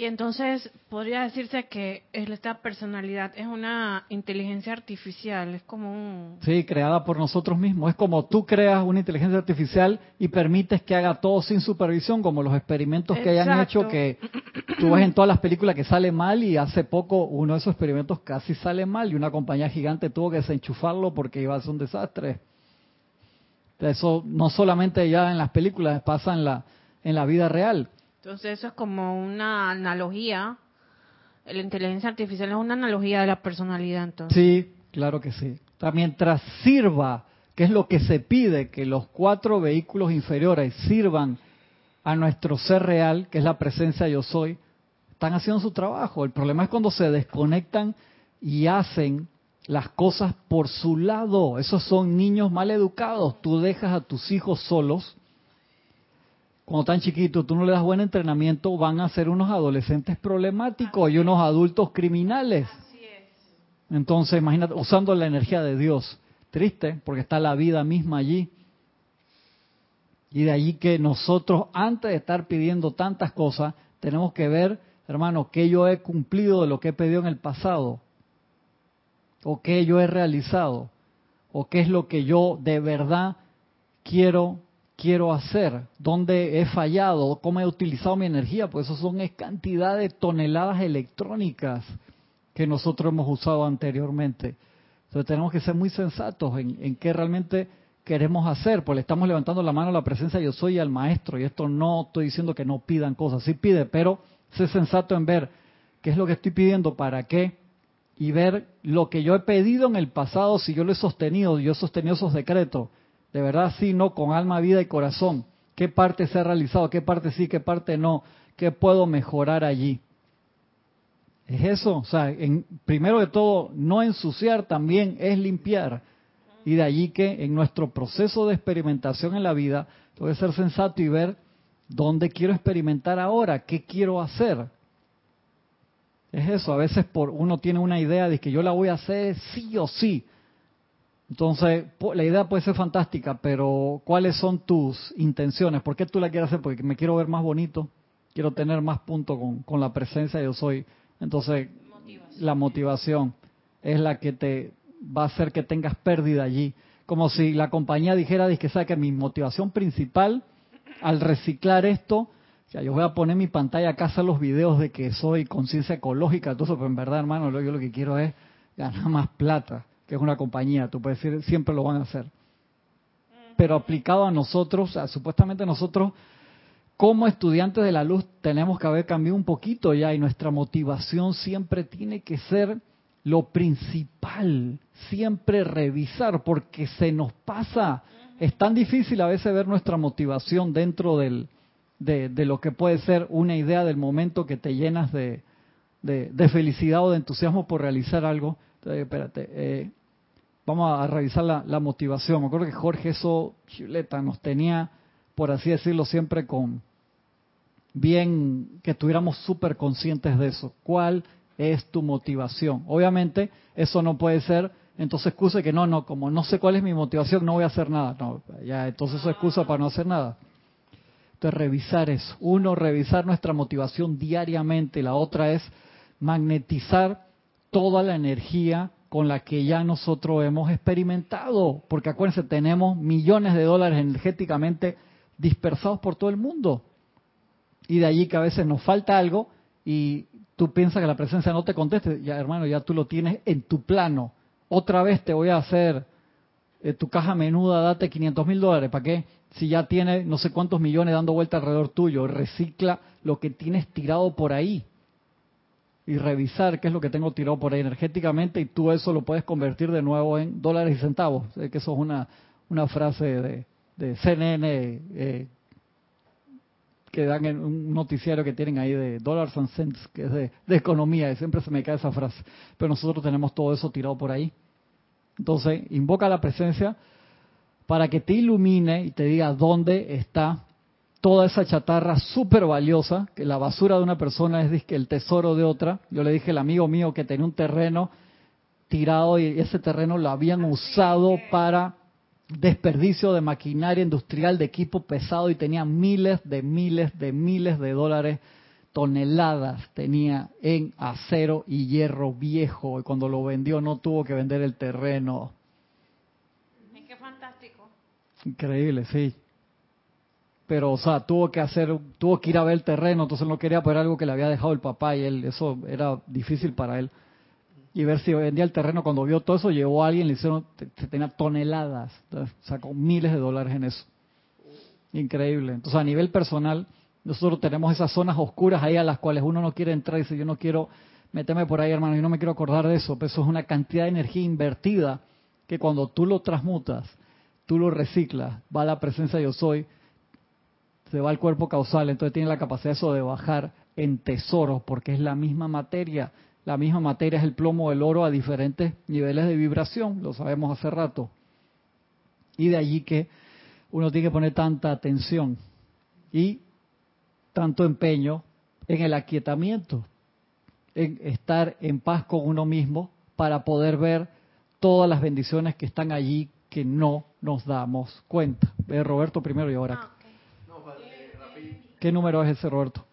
Y entonces podría decirse que esta personalidad es una inteligencia artificial, es como un... Sí, creada por nosotros mismos. Es como tú creas una inteligencia artificial y permites que haga todo sin supervisión, como los experimentos que hayan hecho que tú ves en todas las películas que sale mal y hace poco uno de esos experimentos casi sale mal y una compañía gigante tuvo que desenchufarlo porque iba a ser un desastre. Eso no solamente ya en las películas, pasa en la, en la vida real. Entonces eso es como una analogía. La inteligencia artificial es una analogía de la personalidad, entonces. Sí, claro que sí. Mientras sirva, que es lo que se pide, que los cuatro vehículos inferiores sirvan a nuestro ser real, que es la presencia yo soy, están haciendo su trabajo. El problema es cuando se desconectan y hacen las cosas por su lado. Esos son niños mal educados. Tú dejas a tus hijos solos cuando están chiquitos, tú no le das buen entrenamiento, van a ser unos adolescentes problemáticos y unos adultos criminales. Entonces, imagínate, usando la energía de Dios. Triste, porque está la vida misma allí. Y de allí que nosotros, antes de estar pidiendo tantas cosas, tenemos que ver, hermano, qué yo he cumplido de lo que he pedido en el pasado. O qué yo he realizado. O qué es lo que yo de verdad quiero quiero hacer, dónde he fallado, cómo he utilizado mi energía, pues eso son cantidad de toneladas electrónicas que nosotros hemos usado anteriormente. Entonces tenemos que ser muy sensatos en, qué realmente queremos hacer, pues le estamos levantando la mano a la presencia yo soy al maestro, y esto no estoy diciendo que no pidan cosas, sí pide, pero sé sensato en ver qué es lo que estoy pidiendo, para qué, y ver lo que yo he pedido en el pasado, si yo lo he sostenido, yo he sostenido esos decretos, de verdad sí, no, con alma, vida y corazón. ¿Qué parte se ha realizado? ¿Qué parte sí? ¿Qué parte no? ¿Qué puedo mejorar allí? Es eso, o sea, en, primero de todo, no ensuciar también es limpiar. Y de allí que en nuestro proceso de experimentación en la vida, tengo que ser sensato y ver dónde quiero experimentar ahora, qué quiero hacer. Es eso, a veces por uno tiene una idea de que yo la voy a hacer sí o sí, entonces, la idea puede ser fantástica, pero ¿cuáles son tus intenciones? ¿Por qué tú la quieres hacer? Porque me quiero ver más bonito, quiero tener más punto con, la presencia de yo soy. Entonces, la motivación es la que te va a hacer que tengas pérdida allí. Como si la compañía dijera, que sabe que mi motivación principal al reciclar esto, ya yo voy a poner mi pantalla acá, hacer los videos de que soy conciencia ecológica, todo eso, pero en verdad, hermano, yo lo que quiero es ganar más plata que es una compañía, tú puedes decir, siempre lo van a hacer. Pero aplicado a nosotros, supuestamente nosotros, como estudiantes de la luz, tenemos que haber cambiado un poquito ya y nuestra motivación siempre tiene que ser lo principal, siempre revisar, porque se nos pasa. Es tan difícil a veces ver nuestra motivación dentro del, de, lo que puede ser una idea del momento que te llenas de, de, felicidad o de entusiasmo por realizar algo. Entonces, espérate, eh, vamos a revisar la, motivación. Me acuerdo que Jorge eso, chuleta, nos tenía, por así decirlo, siempre con bien que estuviéramos súper conscientes de eso. ¿Cuál es tu motivación? Obviamente, eso no puede ser, entonces excusa que no, no, como no sé cuál es mi motivación, no voy a hacer nada. No, ya, entonces eso es excusa para no hacer nada. Entonces, revisar eso. Uno, revisar nuestra motivación diariamente. La otra es magnetizar toda la energía con la que ya nosotros hemos experimentado. Porque acuérdense, tenemos millones de dólares energéticamente dispersados por todo el mundo. Y de allí que a veces nos falta algo y tú piensas que la presencia no te conteste. Ya, hermano, ya tú lo tienes en tu plano. Otra vez te voy a hacer eh, tu caja menuda, date 500 mil dólares. ¿Para qué? si ya tiene no sé cuántos millones dando vuelta alrededor tuyo, recicla lo que tienes tirado por ahí y revisar qué es lo que tengo tirado por ahí energéticamente y tú eso lo puedes convertir de nuevo en dólares y centavos. Sé que eso es una, una frase de, de CNN eh, que dan en un noticiario que tienen ahí de dollars and cents, que es de, de economía, y siempre se me cae esa frase. Pero nosotros tenemos todo eso tirado por ahí. Entonces, invoca la presencia para que te ilumine y te diga dónde está toda esa chatarra súper valiosa, que la basura de una persona es el tesoro de otra. Yo le dije al amigo mío que tenía un terreno tirado y ese terreno lo habían usado para desperdicio de maquinaria industrial, de equipo pesado y tenía miles de miles de miles de dólares, toneladas tenía en acero y hierro viejo y cuando lo vendió no tuvo que vender el terreno, Increíble, sí. Pero, o sea, tuvo que hacer, tuvo que ir a ver el terreno, entonces no quería poner algo que le había dejado el papá y él, eso era difícil para él. Y ver si vendía el terreno, cuando vio todo eso, llevó a alguien, le hicieron, tenía toneladas, sacó miles de dólares en eso. Increíble. Entonces, a nivel personal, nosotros tenemos esas zonas oscuras ahí a las cuales uno no quiere entrar y dice, yo no quiero meterme por ahí, hermano, yo no me quiero acordar de eso. Pero eso es una cantidad de energía invertida que cuando tú lo transmutas tú lo reciclas, va a la presencia de yo soy, se va al cuerpo causal, entonces tiene la capacidad eso de bajar en tesoros, porque es la misma materia. La misma materia es el plomo del oro a diferentes niveles de vibración, lo sabemos hace rato. Y de allí que uno tiene que poner tanta atención y tanto empeño en el aquietamiento, en estar en paz con uno mismo para poder ver todas las bendiciones que están allí que no nos damos cuenta. Roberto primero y ahora. ¿Qué número es ese, Roberto?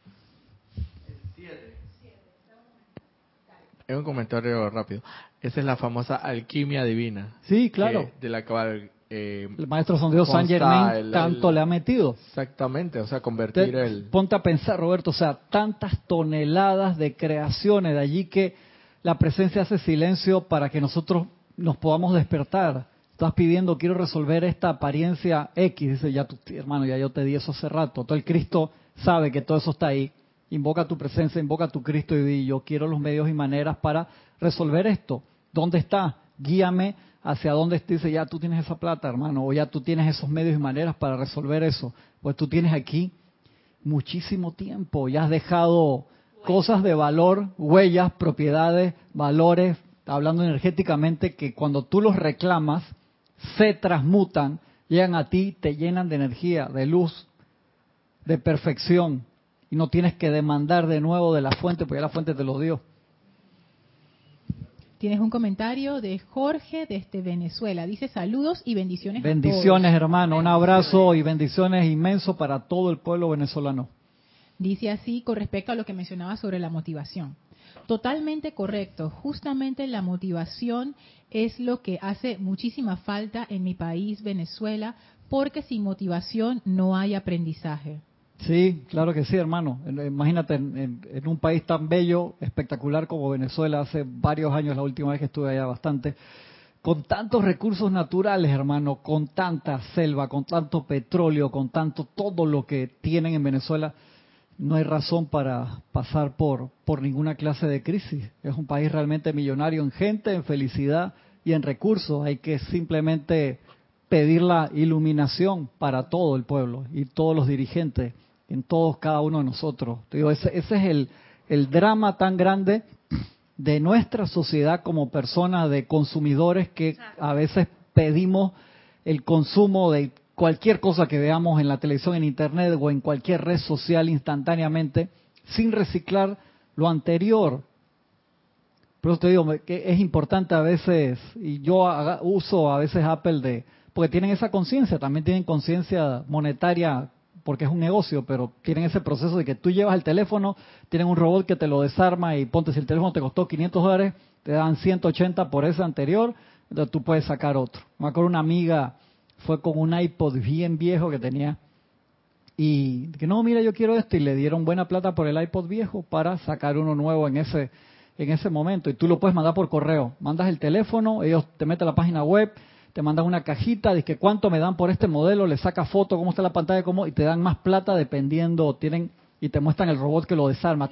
Es un comentario rápido. Esa es la famosa alquimia divina. Sí, claro. de la cual eh, el maestro Sondeo San Germain tanto le ha metido. Exactamente, o sea, convertir el... Ponte a pensar, Roberto, o sea, tantas toneladas de creaciones, de allí que la presencia hace silencio para que nosotros nos podamos despertar estás pidiendo, quiero resolver esta apariencia X, dice, ya tu hermano, ya yo te di eso hace rato. Todo el Cristo sabe que todo eso está ahí. Invoca tu presencia, invoca tu Cristo y di, yo quiero los medios y maneras para resolver esto. ¿Dónde está? Guíame hacia dónde dice, ya tú tienes esa plata, hermano, o ya tú tienes esos medios y maneras para resolver eso. Pues tú tienes aquí muchísimo tiempo, ya has dejado cosas de valor, huellas, propiedades, valores, hablando energéticamente, que cuando tú los reclamas, se transmutan, llegan a ti, te llenan de energía, de luz, de perfección, y no tienes que demandar de nuevo de la fuente, porque la fuente te lo dio. Tienes un comentario de Jorge desde Venezuela. Dice saludos y bendiciones. Bendiciones, hermano. Un abrazo y bendiciones inmenso para todo el pueblo venezolano. Dice así con respecto a lo que mencionaba sobre la motivación. Totalmente correcto. Justamente la motivación es lo que hace muchísima falta en mi país, Venezuela, porque sin motivación no hay aprendizaje. Sí, claro que sí, hermano. Imagínate, en, un país tan bello, espectacular como Venezuela, hace varios años, la última vez que estuve allá bastante, con tantos recursos naturales, hermano, con tanta selva, con tanto petróleo, con tanto todo lo que tienen en Venezuela, no hay razón para pasar por, por ninguna clase de crisis. Es un país realmente millonario en gente, en felicidad y en recursos. Hay que simplemente pedir la iluminación para todo el pueblo y todos los dirigentes, en todos, cada uno de nosotros. Digo, ese, ese es el, el drama tan grande de nuestra sociedad como personas de consumidores que a veces pedimos el consumo de cualquier cosa que veamos en la televisión, en internet o en cualquier red social instantáneamente, sin reciclar lo anterior. Por eso te digo que es importante a veces, y yo uso a veces Apple de, porque tienen esa conciencia, también tienen conciencia monetaria porque es un negocio, pero tienen ese proceso de que tú llevas el teléfono, tienen un robot que te lo desarma y ponte si el teléfono te costó 500 dólares, te dan 180 por ese anterior, entonces tú puedes sacar otro. Me acuerdo una amiga fue con un iPod bien viejo que tenía y que no, mira, yo quiero esto y le dieron buena plata por el iPod viejo para sacar uno nuevo en ese en ese momento y tú lo puedes mandar por correo. Mandas el teléfono, ellos te meten a la página web, te mandan una cajita, de que cuánto me dan por este modelo, le saca foto, cómo está la pantalla, cómo y te dan más plata dependiendo, tienen y te muestran el robot que lo desarma.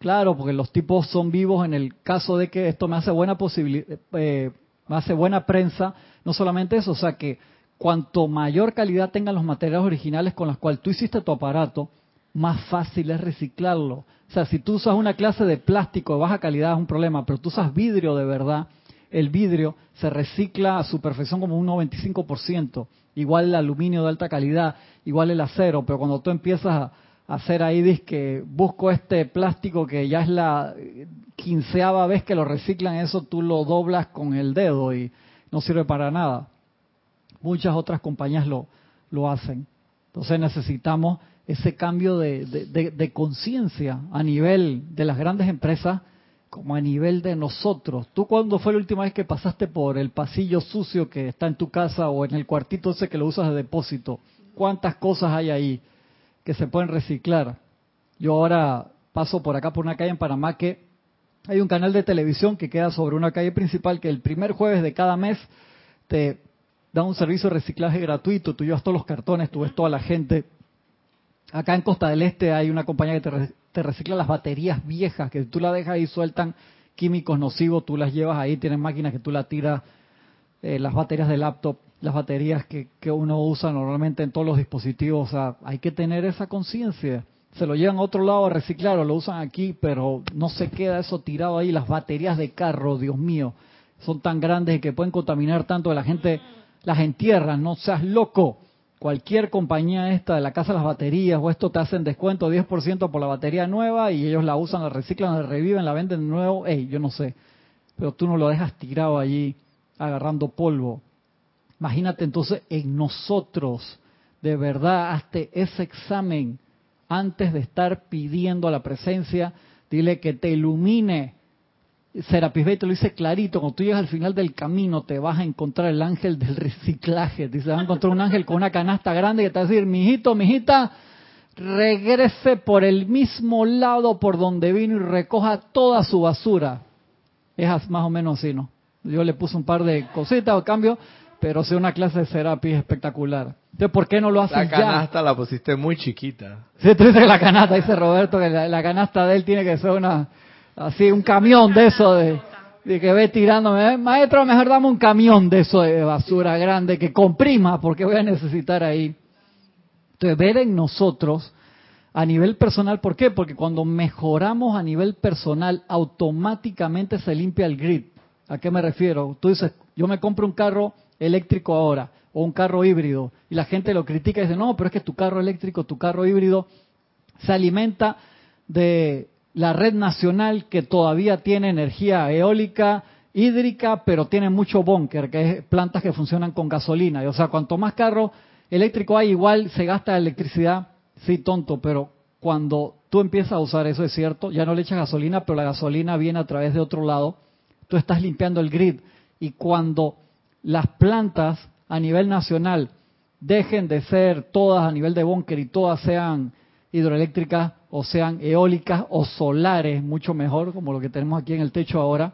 Claro, porque los tipos son vivos en el caso de que esto me hace buena posibilidad, eh, me hace buena prensa. No solamente eso, o sea que cuanto mayor calidad tengan los materiales originales con los cuales tú hiciste tu aparato, más fácil es reciclarlo. O sea, si tú usas una clase de plástico de baja calidad es un problema, pero tú usas vidrio de verdad, el vidrio se recicla a su perfección como un 95%, igual el aluminio de alta calidad, igual el acero, pero cuando tú empiezas a hacer ahí, que busco este plástico que ya es la quinceava vez que lo reciclan, eso tú lo doblas con el dedo y no sirve para nada. Muchas otras compañías lo, lo hacen. Entonces necesitamos ese cambio de, de conciencia a nivel de las grandes empresas como a nivel de nosotros. ¿Tú cuándo fue la última vez que pasaste por el pasillo sucio que está en tu casa o en el cuartito ese que lo usas de depósito? ¿Cuántas cosas hay ahí que se pueden reciclar? Yo ahora paso por acá por una calle en Panamá que hay un canal de televisión que queda sobre una calle principal que el primer jueves de cada mes te da un servicio de reciclaje gratuito. Tú llevas todos los cartones, tú ves toda la gente. Acá en Costa del Este hay una compañía que te recicla las baterías viejas, que tú la dejas ahí sueltan químicos nocivos, tú las llevas ahí, tienes máquinas que tú la tiras, eh, las baterías de laptop, las baterías que, que uno usa normalmente en todos los dispositivos, o sea, hay que tener esa conciencia. Se lo llevan a otro lado a reciclar o lo usan aquí, pero no se queda eso tirado ahí. Las baterías de carro, Dios mío, son tan grandes que pueden contaminar tanto que la gente las entierra. No seas loco cualquier compañía esta de la casa de las baterías o esto te hacen descuento 10% por la batería nueva y ellos la usan, la reciclan, la reviven, la venden de nuevo, hey, yo no sé, pero tú no lo dejas tirado allí agarrando polvo. Imagínate entonces en nosotros, de verdad, hazte ese examen antes de estar pidiendo a la presencia, dile que te ilumine Serapis Bey te lo dice clarito, cuando tú llegas al final del camino te vas a encontrar el ángel del reciclaje. Dice, vas a encontrar un ángel con una canasta grande que te va a decir, mijito, mijita, regrese por el mismo lado por donde vino y recoja toda su basura. Es más o menos así, ¿no? Yo le puse un par de cositas a cambio, pero es una clase de Serapis espectacular. Entonces, ¿por qué no lo haces ya? La canasta la pusiste muy chiquita. Sí, tú dices la canasta, dice Roberto, que la canasta de él tiene que ser una así un camión de eso de, que ve tirándome, maestro, mejor dame un camión de eso de basura grande que comprima porque voy a necesitar ahí. Entonces, ver en nosotros a nivel personal, ¿por qué? Porque cuando mejoramos a nivel personal, automáticamente se limpia el grid. ¿A qué me refiero? Tú dices, yo me compro un carro eléctrico ahora o un carro híbrido y la gente lo critica y dice, no, pero es que tu carro eléctrico, tu carro híbrido se alimenta de la red nacional que todavía tiene energía eólica, hídrica, pero tiene mucho bunker, que es plantas que funcionan con gasolina. o sea, cuanto más carro eléctrico hay, igual se gasta electricidad. Sí, tonto, pero cuando tú empiezas a usar eso, es cierto, ya no le echas gasolina, pero la gasolina viene a través de otro lado, tú estás limpiando el grid. Y cuando las plantas a nivel nacional dejen de ser todas a nivel de búnker y todas sean hidroeléctricas o sean eólicas o solares, mucho mejor, como lo que tenemos aquí en el techo ahora,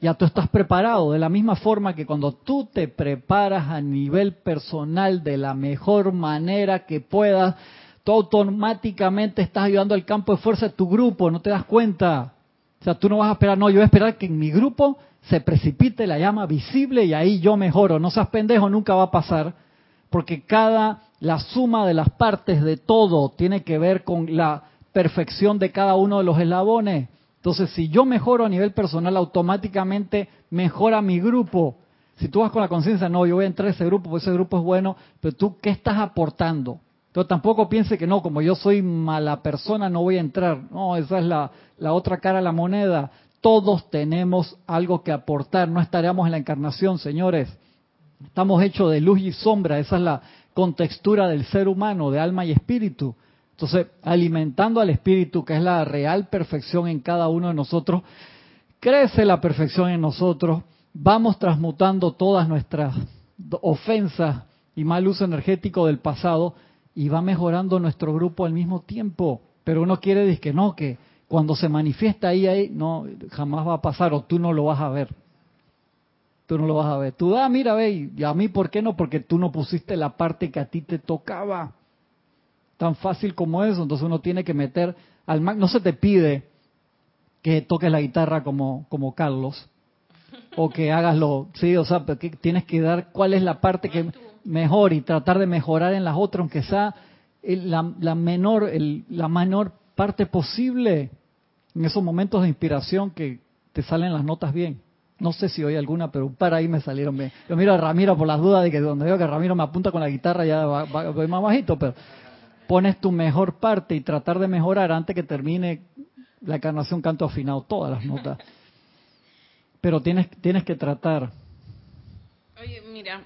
ya tú estás preparado. De la misma forma que cuando tú te preparas a nivel personal de la mejor manera que puedas, tú automáticamente estás ayudando al campo de fuerza de tu grupo, no te das cuenta. O sea, tú no vas a esperar, no, yo voy a esperar que en mi grupo se precipite la llama visible y ahí yo mejoro. No seas pendejo, nunca va a pasar, porque cada la suma de las partes de todo tiene que ver con la perfección de cada uno de los eslabones. Entonces, si yo mejoro a nivel personal, automáticamente mejora mi grupo. Si tú vas con la conciencia, no, yo voy a entrar a ese grupo, porque ese grupo es bueno, pero tú, ¿qué estás aportando? Entonces, tampoco piense que no, como yo soy mala persona, no voy a entrar. No, esa es la, la otra cara de la moneda. Todos tenemos algo que aportar, no estaríamos en la encarnación, señores. Estamos hechos de luz y sombra, esa es la, contextura del ser humano, de alma y espíritu. Entonces, alimentando al espíritu, que es la real perfección en cada uno de nosotros, crece la perfección en nosotros, vamos transmutando todas nuestras ofensas y mal uso energético del pasado y va mejorando nuestro grupo al mismo tiempo. Pero uno quiere decir que no, que cuando se manifiesta ahí, ahí, no, jamás va a pasar o tú no lo vas a ver. Tú no lo vas a ver. Tú, ah, mira, ve, y a mí, ¿por qué no? Porque tú no pusiste la parte que a ti te tocaba. Tan fácil como eso. Entonces uno tiene que meter al no se te pide que toques la guitarra como, como Carlos o que hagas lo, sí, o sea, que tienes que dar cuál es la parte que mejor y tratar de mejorar en las otras, aunque sea la, la menor, el, la menor parte posible en esos momentos de inspiración que te salen las notas bien. No sé si hoy alguna, pero para ahí me salieron bien. Yo miro a Ramiro por las dudas de que donde veo que Ramiro me apunta con la guitarra ya va, voy más bajito, pero pones tu mejor parte y tratar de mejorar antes que termine la encarnación canto afinado todas las notas. Pero tienes, tienes que tratar. Oye, mira,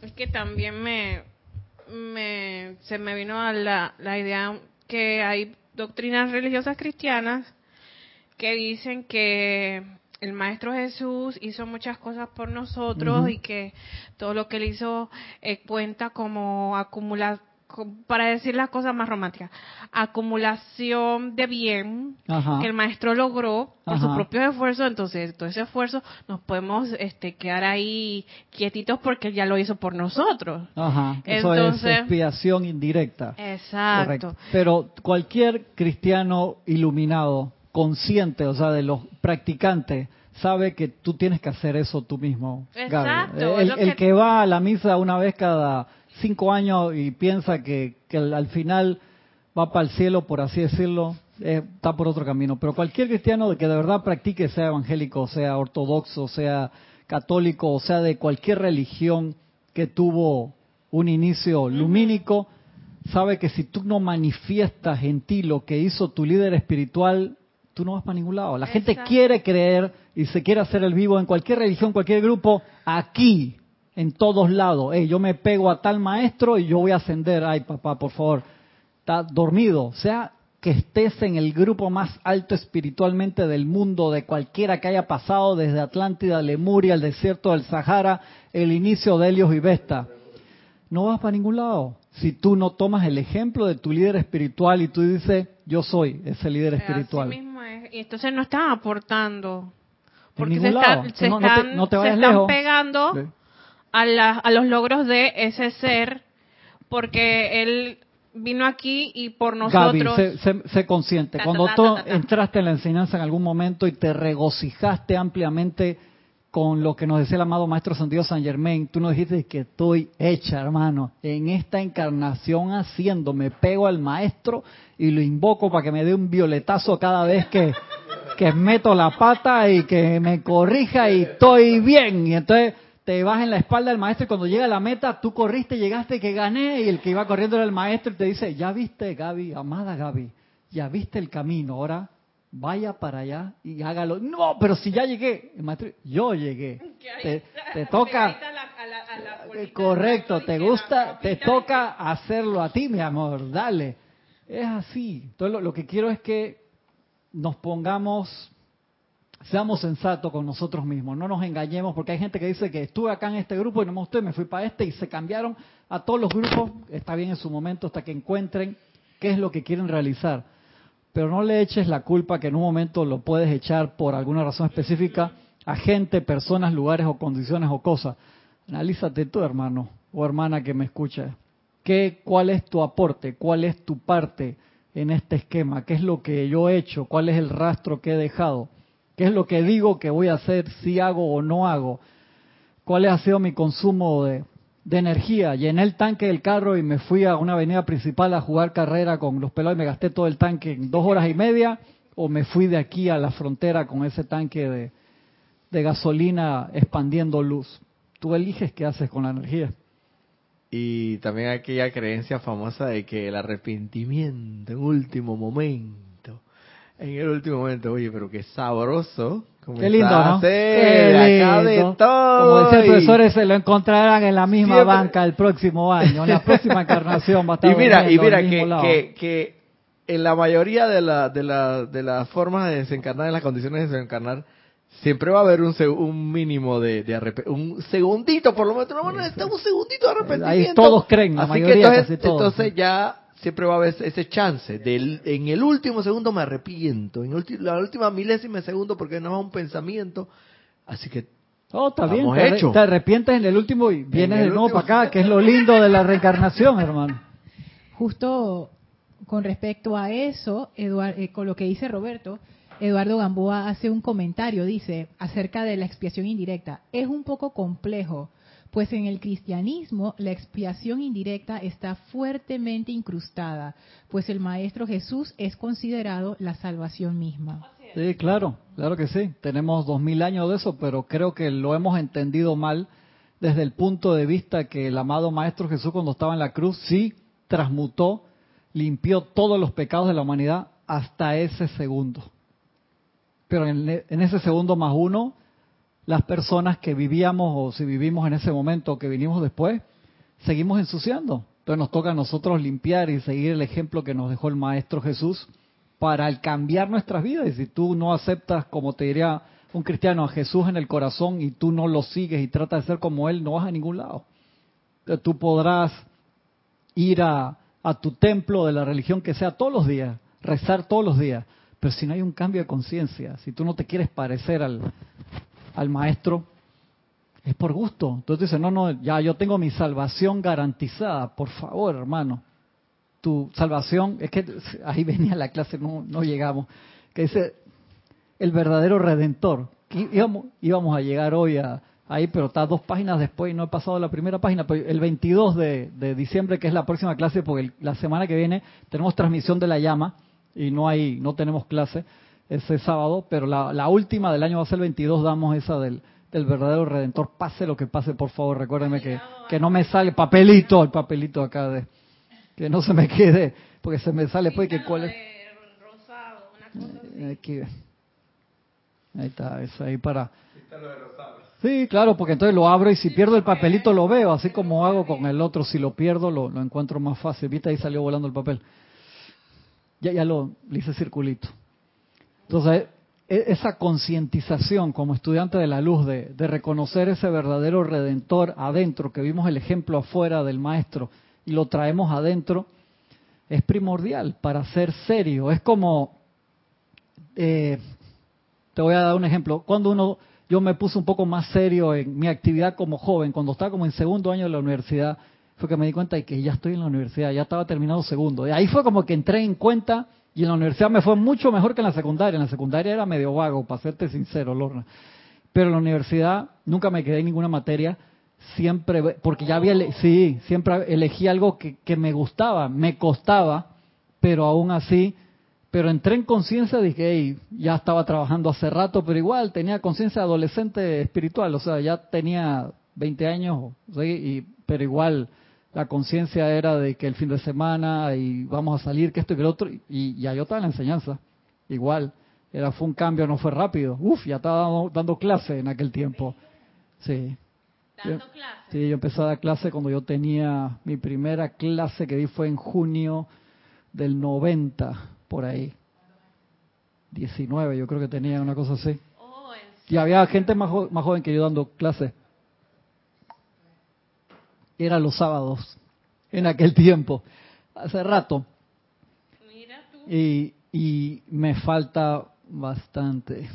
es que también me, me se me vino a la, la idea que hay doctrinas religiosas cristianas que dicen que el Maestro Jesús hizo muchas cosas por nosotros y que todo lo que él hizo eh, cuenta como acumular para decir las cosas más románticas, acumulación de bien que el maestro logró por su propio esfuerzo, entonces todo ese esfuerzo nos podemos este, quedar ahí quietitos porque él ya lo hizo por nosotros. Ajá, eso es expiación indirecta. Exacto. Pero cualquier cristiano iluminado consciente, o sea, de los practicantes, sabe que tú tienes que hacer eso tú mismo. Exacto. El, que... va a la misa una vez cada cinco años y piensa que, al final va para el cielo, por así decirlo, eh, está por otro camino. Pero cualquier cristiano que de verdad practique, sea evangélico, sea ortodoxo, sea católico, o sea de cualquier religión que tuvo un inicio lumínico, sabe que si tú no manifiestas en ti lo que hizo tu líder espiritual, tú no vas para ningún lado. La gente quiere creer y se quiere hacer el vivo en cualquier religión, cualquier grupo, aquí, en todos lados. yo me pego a tal maestro y yo voy a ascender. Ay, papá, por favor, está dormido. O sea, que estés en el grupo más alto espiritualmente del mundo, de cualquiera que haya pasado desde Atlántida, Lemuria, el desierto del Sahara, el inicio de Helios y Vesta. No vas para ningún lado. Si tú no tomas el ejemplo de tu líder espiritual y tú dices, yo soy ese líder espiritual entonces no están aportando. Porque se, están, pegando a, a los logros de ese ser, porque él vino aquí y por nosotros. Gaby, sé, consciente. Cuando tú entraste en la enseñanza en algún momento y te regocijaste ampliamente con lo que nos decía el amado Maestro Santiago San Germain, tú nos dijiste que estoy hecha, hermano, en esta encarnación haciendo, me pego al Maestro y lo invoco para que me dé un violetazo cada vez que, que meto la pata y que me corrija y estoy bien. Y entonces te vas en la espalda del maestro y cuando llega la meta, tú corriste, llegaste, que gané, y el que iba corriendo era el maestro y te dice, ya viste Gaby, amada Gaby, ya viste el camino, ahora vaya para allá y hágalo. No, pero si ya llegué, maestro, yo llegué. Te, toca, correcto, te gusta, te toca hacerlo a ti, mi amor, dale. Es así. Entonces lo, que quiero es que nos pongamos, seamos sensatos con nosotros mismos, no nos engañemos, porque hay gente que dice que estuve acá en este grupo y no me gustó me fui para este y se cambiaron a todos los grupos, está bien en su momento hasta que encuentren qué es lo que quieren realizar pero no le eches la culpa que en un momento lo puedes echar por alguna razón específica a gente, personas, lugares o condiciones o cosas. Analízate tú, hermano o hermana que me escucha. ¿Qué, ¿Cuál es tu aporte? ¿Cuál es tu parte en este esquema? ¿Qué es lo que yo he hecho? ¿Cuál es el rastro que he dejado? ¿Qué es lo que digo que voy a hacer si hago o no hago? ¿Cuál ha sido mi consumo de, de energía. Llené el tanque del carro y me fui a una avenida principal a jugar carrera con los pelados y me gasté todo el tanque en dos horas y media. O me fui de aquí a la frontera con ese tanque de, de gasolina expandiendo luz. Tú eliges qué haces con la energía. Y también aquella creencia famosa de que el arrepentimiento en último momento, en el último momento, oye, pero qué sabroso Qué lindo, ¿no? Qué lindo. Como decía el profesor, se lo encontrarán en la misma banca el próximo año, en la próxima encarnación va a estar Y mira, y mira que, que, en la mayoría de, la, de, la, de las formas de desencarnar, en las condiciones de desencarnar, siempre va a haber un, un mínimo de, de arrepentimiento, un segundito, por lo menos, no, un segundito de arrepentimiento. Ahí todos creen, la Así mayoría, que entonces, entonces ya siempre va a haber ese chance. Del, en el último segundo me arrepiento, en la última milésima de segundo porque no es un pensamiento. Así que Oh, está bien. Te, arrepientes en el último y vienes de nuevo para acá, que es lo lindo de la reencarnación, hermano. Justo con respecto a eso, Eduardo, eh, con lo que dice Roberto, Eduardo Gamboa hace un comentario, dice, acerca de la expiación indirecta. Es un poco complejo pues en el cristianismo la expiación indirecta está fuertemente incrustada, pues el Maestro Jesús es considerado la salvación misma. Sí, claro, claro que sí. Tenemos dos mil años de eso, pero creo que lo hemos entendido mal desde el punto de vista que el amado Maestro Jesús cuando estaba en la cruz sí transmutó, limpió todos los pecados de la humanidad hasta ese segundo. Pero en, en ese segundo más uno las personas que vivíamos o si vivimos en ese momento o que vinimos después, seguimos ensuciando. Entonces nos toca a nosotros limpiar y seguir el ejemplo que nos dejó el Maestro Jesús para cambiar nuestras vidas. Y si tú no aceptas, como te diría un cristiano, a Jesús en el corazón y tú no lo sigues y tratas de ser como Él, no vas a ningún lado. Entonces, tú podrás ir a, a tu templo de la religión que sea todos los días, rezar todos los días, pero si no hay un cambio de conciencia, si tú no te quieres parecer al, al maestro, es por gusto. Entonces dice, no, no, ya yo tengo mi salvación garantizada, por favor, hermano. Tu salvación, es que ahí venía la clase, no, no llegamos, que dice, el verdadero redentor. Íbamos, íbamos a llegar hoy a, ahí, pero está dos páginas después y no he pasado la primera página. El 22 de, de diciembre, que es la próxima clase, porque la semana que viene tenemos transmisión de la llama y no hay, no tenemos clase ese sábado, pero la, última del año va a ser el 22, damos esa del, del verdadero redentor. Pase lo que pase, por favor, recuérdenme que, que no me sale papelito, el papelito acá de que no se me quede, porque se me sale pues que cuál es. Aquí, ahí está, eso ahí para. Sí, claro, porque entonces lo abro y si pierdo el papelito lo veo, así como hago con el otro, si lo pierdo lo, lo encuentro más fácil. Viste, ahí salió volando el papel. Ya, ya lo hice circulito. Entonces, e, esa concientización como estudiante de la luz de, reconocer ese verdadero redentor adentro, que vimos el ejemplo afuera del maestro y lo traemos adentro, es primordial para ser serio. Es como, eh, te voy a dar un ejemplo, cuando uno, yo me puse un poco más serio en mi actividad como joven, cuando estaba como en segundo año de la universidad, fue que me di cuenta de que ya estoy en la universidad, ya estaba terminado segundo. Y ahí fue como que entré en cuenta y en la universidad me fue mucho mejor que en la secundaria. En la secundaria era medio vago, para serte sincero, Lorna. Pero en la universidad nunca me quedé en ninguna materia. Siempre, porque ya había, sí, siempre elegí algo que, que me gustaba, me costaba, pero aún así, pero entré en conciencia, dije, hey, ya estaba trabajando hace rato, pero igual tenía conciencia adolescente espiritual, o sea, ya tenía 20 años, y, pero igual la conciencia era de que el fin de semana y vamos a salir, que esto y que lo otro, y ya yo estaba en la enseñanza, igual, era fue un cambio, no fue rápido, uf, ya estaba dando, clase en aquel tiempo, sí. ¿Dando clase? Sí, yo empecé a dar clase cuando yo tenía, mi primera clase que di fue en junio del 90, por ahí. 19, yo creo que tenía una cosa así. Oh, y había gente más, más joven que yo dando clases era los sábados en aquel tiempo, hace rato. Y, y me falta bastante.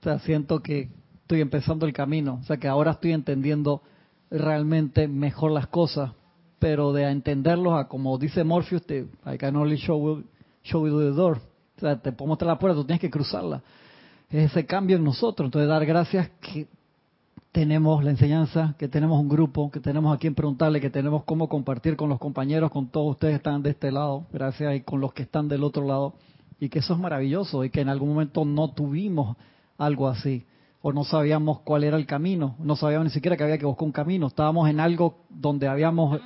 O sea, siento que estoy empezando el camino. O sea, que ahora estoy entendiendo realmente mejor las cosas. Pero de entenderlos a como dice Morpheus, te, I can only show, show you the door. O sea, te puedo mostrar la puerta, tú tienes que cruzarla. Es ese cambio en nosotros. Entonces, dar gracias que tenemos la enseñanza, que tenemos un grupo, que tenemos a quien preguntarle, que tenemos cómo compartir con los compañeros, con todos ustedes que están de este lado, gracias, y con los que están del otro lado, y que eso es maravilloso, y que en algún momento no tuvimos algo así, o no sabíamos cuál era el camino, no sabíamos ni siquiera que había que buscar un camino, estábamos en algo donde habíamos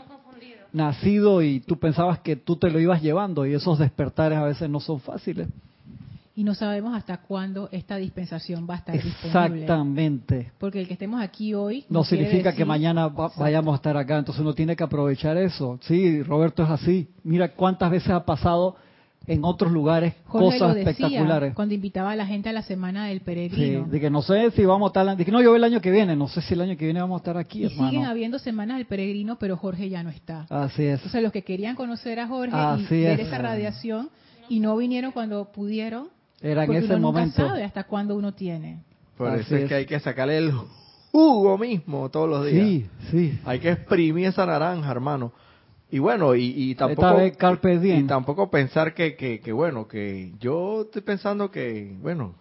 nacido y tú pensabas que tú te lo ibas llevando, y esos despertares a veces no son fáciles. Y no sabemos hasta cuándo esta dispensación va a estar disponible. Exactamente. Porque el que estemos aquí hoy no, significa que mañana vayamos a estar acá, entonces uno tiene que aprovechar eso. Sí, Roberto es así. Mira cuántas veces ha pasado en otros lugares cosas espectaculares. Cuando invitaba a la gente a la semana del peregrino. Sí, de que no sé si vamos a estar, de que no, yo el año que viene, no sé si el año que viene vamos a estar aquí, y siguen habiendo semanas del peregrino, pero Jorge ya no está. Así es. Entonces los que querían conocer a Jorge y ver esa radiación y no vinieron cuando pudieron, era en ese uno momento. Nunca sabe hasta cuándo uno tiene. Por eso es, que hay que sacarle el jugo mismo todos los días. Sí, sí. Hay que exprimir esa naranja, hermano. Y bueno, y, tampoco y tampoco pensar que, que, que, bueno, que yo estoy pensando que, bueno,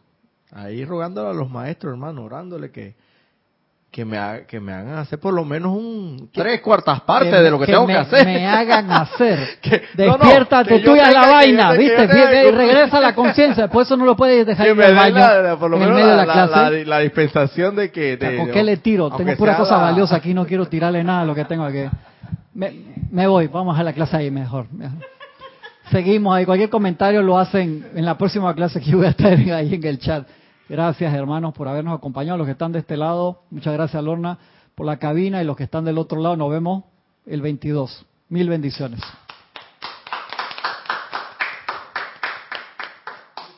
ahí rogándole a los maestros, hermano, orándole que que me, que me hagan hacer por lo menos un tres cuartas partes de lo que, tengo que hacer. me hagan hacer. Despiértate tú a la vaina, ¿viste? y regresa la conciencia. Después eso no lo puedes dejar en el baño. La, por lo menos la, clase. La, dispensación de que... De, ¿Con qué le tiro? Tengo pura cosa valiosa aquí, no quiero tirarle nada a lo que tengo aquí. Me, me voy, vamos a la clase ahí mejor. Seguimos ahí. Cualquier comentario lo hacen en la próxima clase que voy a estar ahí en el chat. Gracias, hermanos, por habernos acompañado. Los que están de este lado, muchas gracias, Lorna, por la cabina. Y los que están del otro lado, nos vemos el 22. Mil bendiciones.